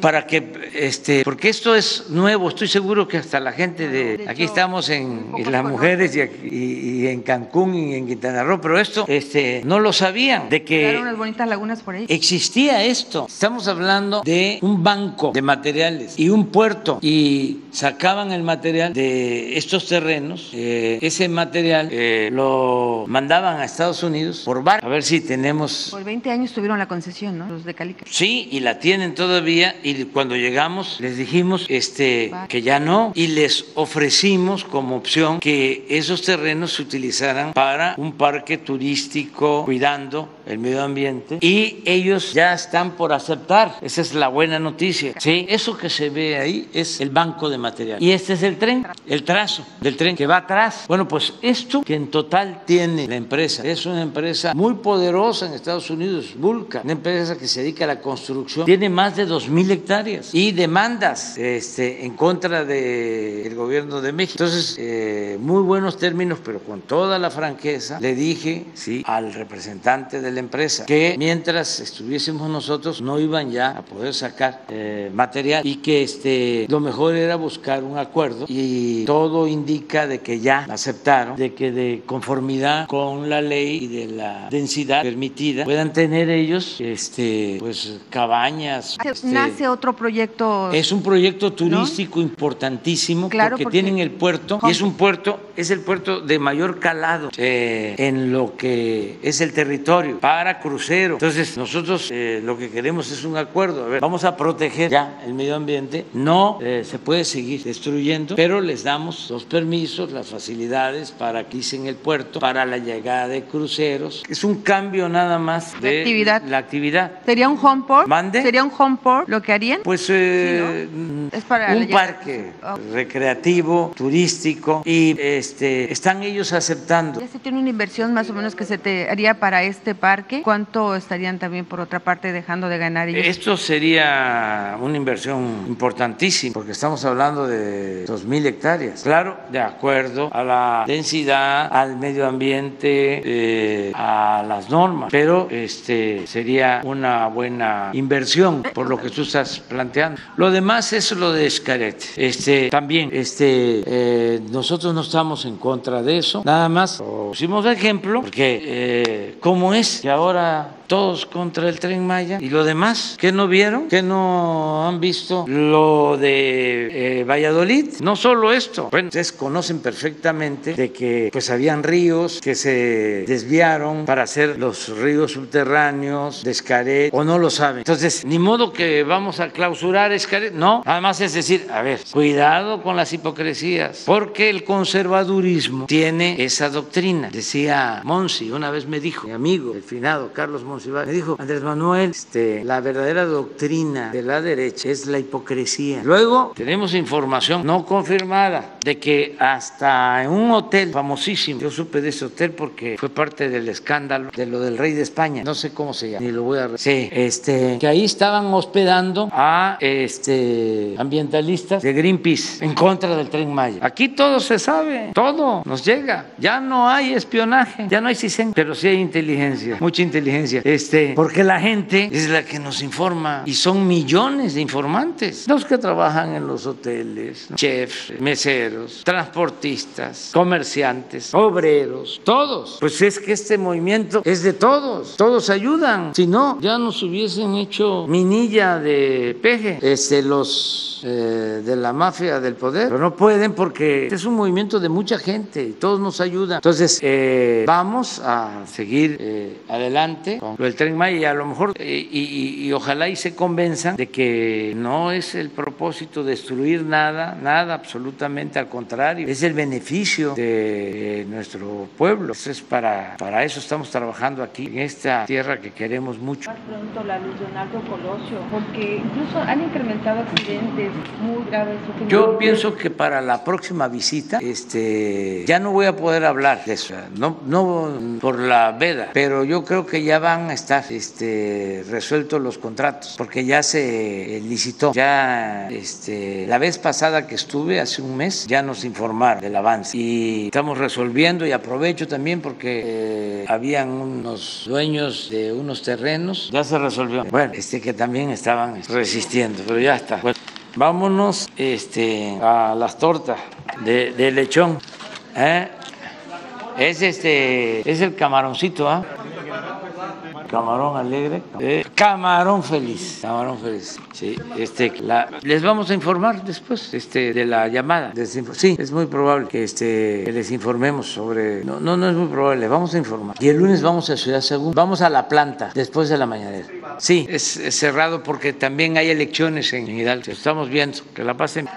para que, este, porque esto es nuevo, estoy seguro que hasta la gente de, aquí estamos en, las mujeres y, en Cancún y en Quintana Roo, pero esto este, no lo sabían, de que unas bonitas lagunas por ahí. existía esto. Estamos hablando de un banco de materiales y un puerto y sacaban el material de estos terrenos, eh, ese material eh, lo mandaban a Estados Unidos por bar, a ver si tenemos... Por 20 años tuvieron la concesión, ¿no? Los de Calica. Sí, y la tienen todavía y cuando llegamos les dijimos este, que ya no y les ofrecimos como opción que esos terrenos se utilizaran para un parque turístico cuidando el medio ambiente y ellos ya están por aceptar. Esa es la buena noticia. Sí, eso que se ve ahí es el banco de material. Y este es el tren, el trazo del tren que va atrás. Bueno, pues esto que en total tiene la empresa es una empresa muy poderosa en Estados Unidos, Vulca, una empresa que se dedica a la construcción, tiene más de 2.000 hectáreas y demandas este, en contra del gobierno de México. Entonces, eh, muy buenos términos, pero con toda la franqueza, le dije sí, al representante de la empresa que mientras estuviésemos nosotros no iban ya a poder sacar eh, material y que este, lo mejor era buscar un acuerdo y todo indica de que ya aceptaron, de que de conformidad con la ley y de la densidad permitida puedan tener ellos este, pues cabañas. Este, Nace otro proyecto. Es un proyecto turístico importantísimo porque, tienen el puerto y es un puerto, es el puerto de mayor calado eh, en lo que es el territorio para cruceros. Entonces nosotros eh, lo que queremos es un acuerdo. A ver, vamos a proteger ya el medio ambiente. No eh, se puede seguir destruyendo, pero les damos los permisos, las facilidades para que hicen el puerto, para la llegada de cruceros. Es un cambio nada más de, actividad. la actividad. ¿Sería un home port? ¿Mande? ¿Sería un home port lo que harían? Pues eh, es para un parque recreativo, turístico y este están ellos aceptando. Ya se tiene una inversión más o menos que se te haría para este parque. ¿Cuánto estarían también por otra parte dejando de ganar ellos? Esto sería una inversión importantísima porque estamos hablando de 2.000 hectáreas. Claro, de acuerdo a la densidad, al medio ambiente, eh, a las normas, pero este sería una buena inversión por lo que tú estás planteando. Lo demás es lo de Escaret. Este, también este, eh, nosotros no estamos en contra de eso, nada más pusimos ejemplo porque eh, cómo es que ahora todos contra el tren Maya y lo demás, que no vieron? que no han visto lo de eh, Valladolid? No solo esto, bueno, ustedes conocen perfectamente de que pues habían ríos que se desviaron para hacer los ríos subterráneos de Escaret o no lo saben. Entonces, ni modo que vamos a clausurar Escaret, no, además es decir, a ver, cuidado con las hipocresías, porque el conservadurismo tiene esa doctrina. Decía Monsi, una vez me dijo, mi amigo, el finado Carlos Monsi, me dijo Andrés Manuel, este, la verdadera doctrina de la derecha es la hipocresía. Luego tenemos información no confirmada de que hasta en un hotel famosísimo, yo supe de ese hotel porque fue parte del escándalo de lo del rey de España, no sé cómo se llama, ni lo voy a... Sí, este, que ahí estaban hospedando a este, ambientalistas de Greenpeace en contra del tren Maya. Aquí todo se sabe, todo nos llega, ya no hay espionaje, ya no hay CISEN, pero sí hay inteligencia, mucha inteligencia. Este, porque la gente es la que nos informa y son millones de informantes. Los que trabajan en los hoteles, chefs, meseros, transportistas, comerciantes, obreros, todos. Pues es que este movimiento es de todos, todos ayudan. Si no, ya nos hubiesen hecho minilla de peje, este, los eh, de la mafia del poder, pero no pueden porque es un movimiento de mucha gente y todos nos ayudan. Entonces, eh, vamos a seguir eh, adelante con el tren Maya y a lo mejor, y, ojalá y se convenzan de que no es el propósito destruir nada, nada, absolutamente al contrario, es el beneficio de nuestro pueblo. es para, para eso estamos trabajando aquí, en esta tierra que queremos mucho. Pronto la luz Leonardo Colosio, porque incluso han incrementado accidentes muy graves. Yo pienso que para la próxima visita, este, ya no voy a poder hablar de eso, no, no por la veda, pero yo creo que ya van a estar este, resueltos los contratos, porque ya se licitó, ya este, la vez pasada que estuve, hace un mes, ya nos informaron del avance y estamos resolviendo y aprovecho también porque eh, habían unos dueños de unos terrenos, ya se resolvió. Bueno, este que también estaban resistiendo, pero ya está. vámonos este, a las tortas de, lechón. ¿eh? Es este, es el camaroncito, ¿ah? Camarón alegre. Eh, camarón feliz. Camarón feliz. Sí, este, les vamos a informar después este, de la llamada. Sí, es muy probable que, este, les informemos sobre. No, no, no es muy probable, les vamos a informar. Y el lunes vamos a Ciudad Según. Vamos a la planta después de la mañanera. Sí, es, cerrado porque también hay elecciones en Hidalgo. Estamos viendo que la pasen.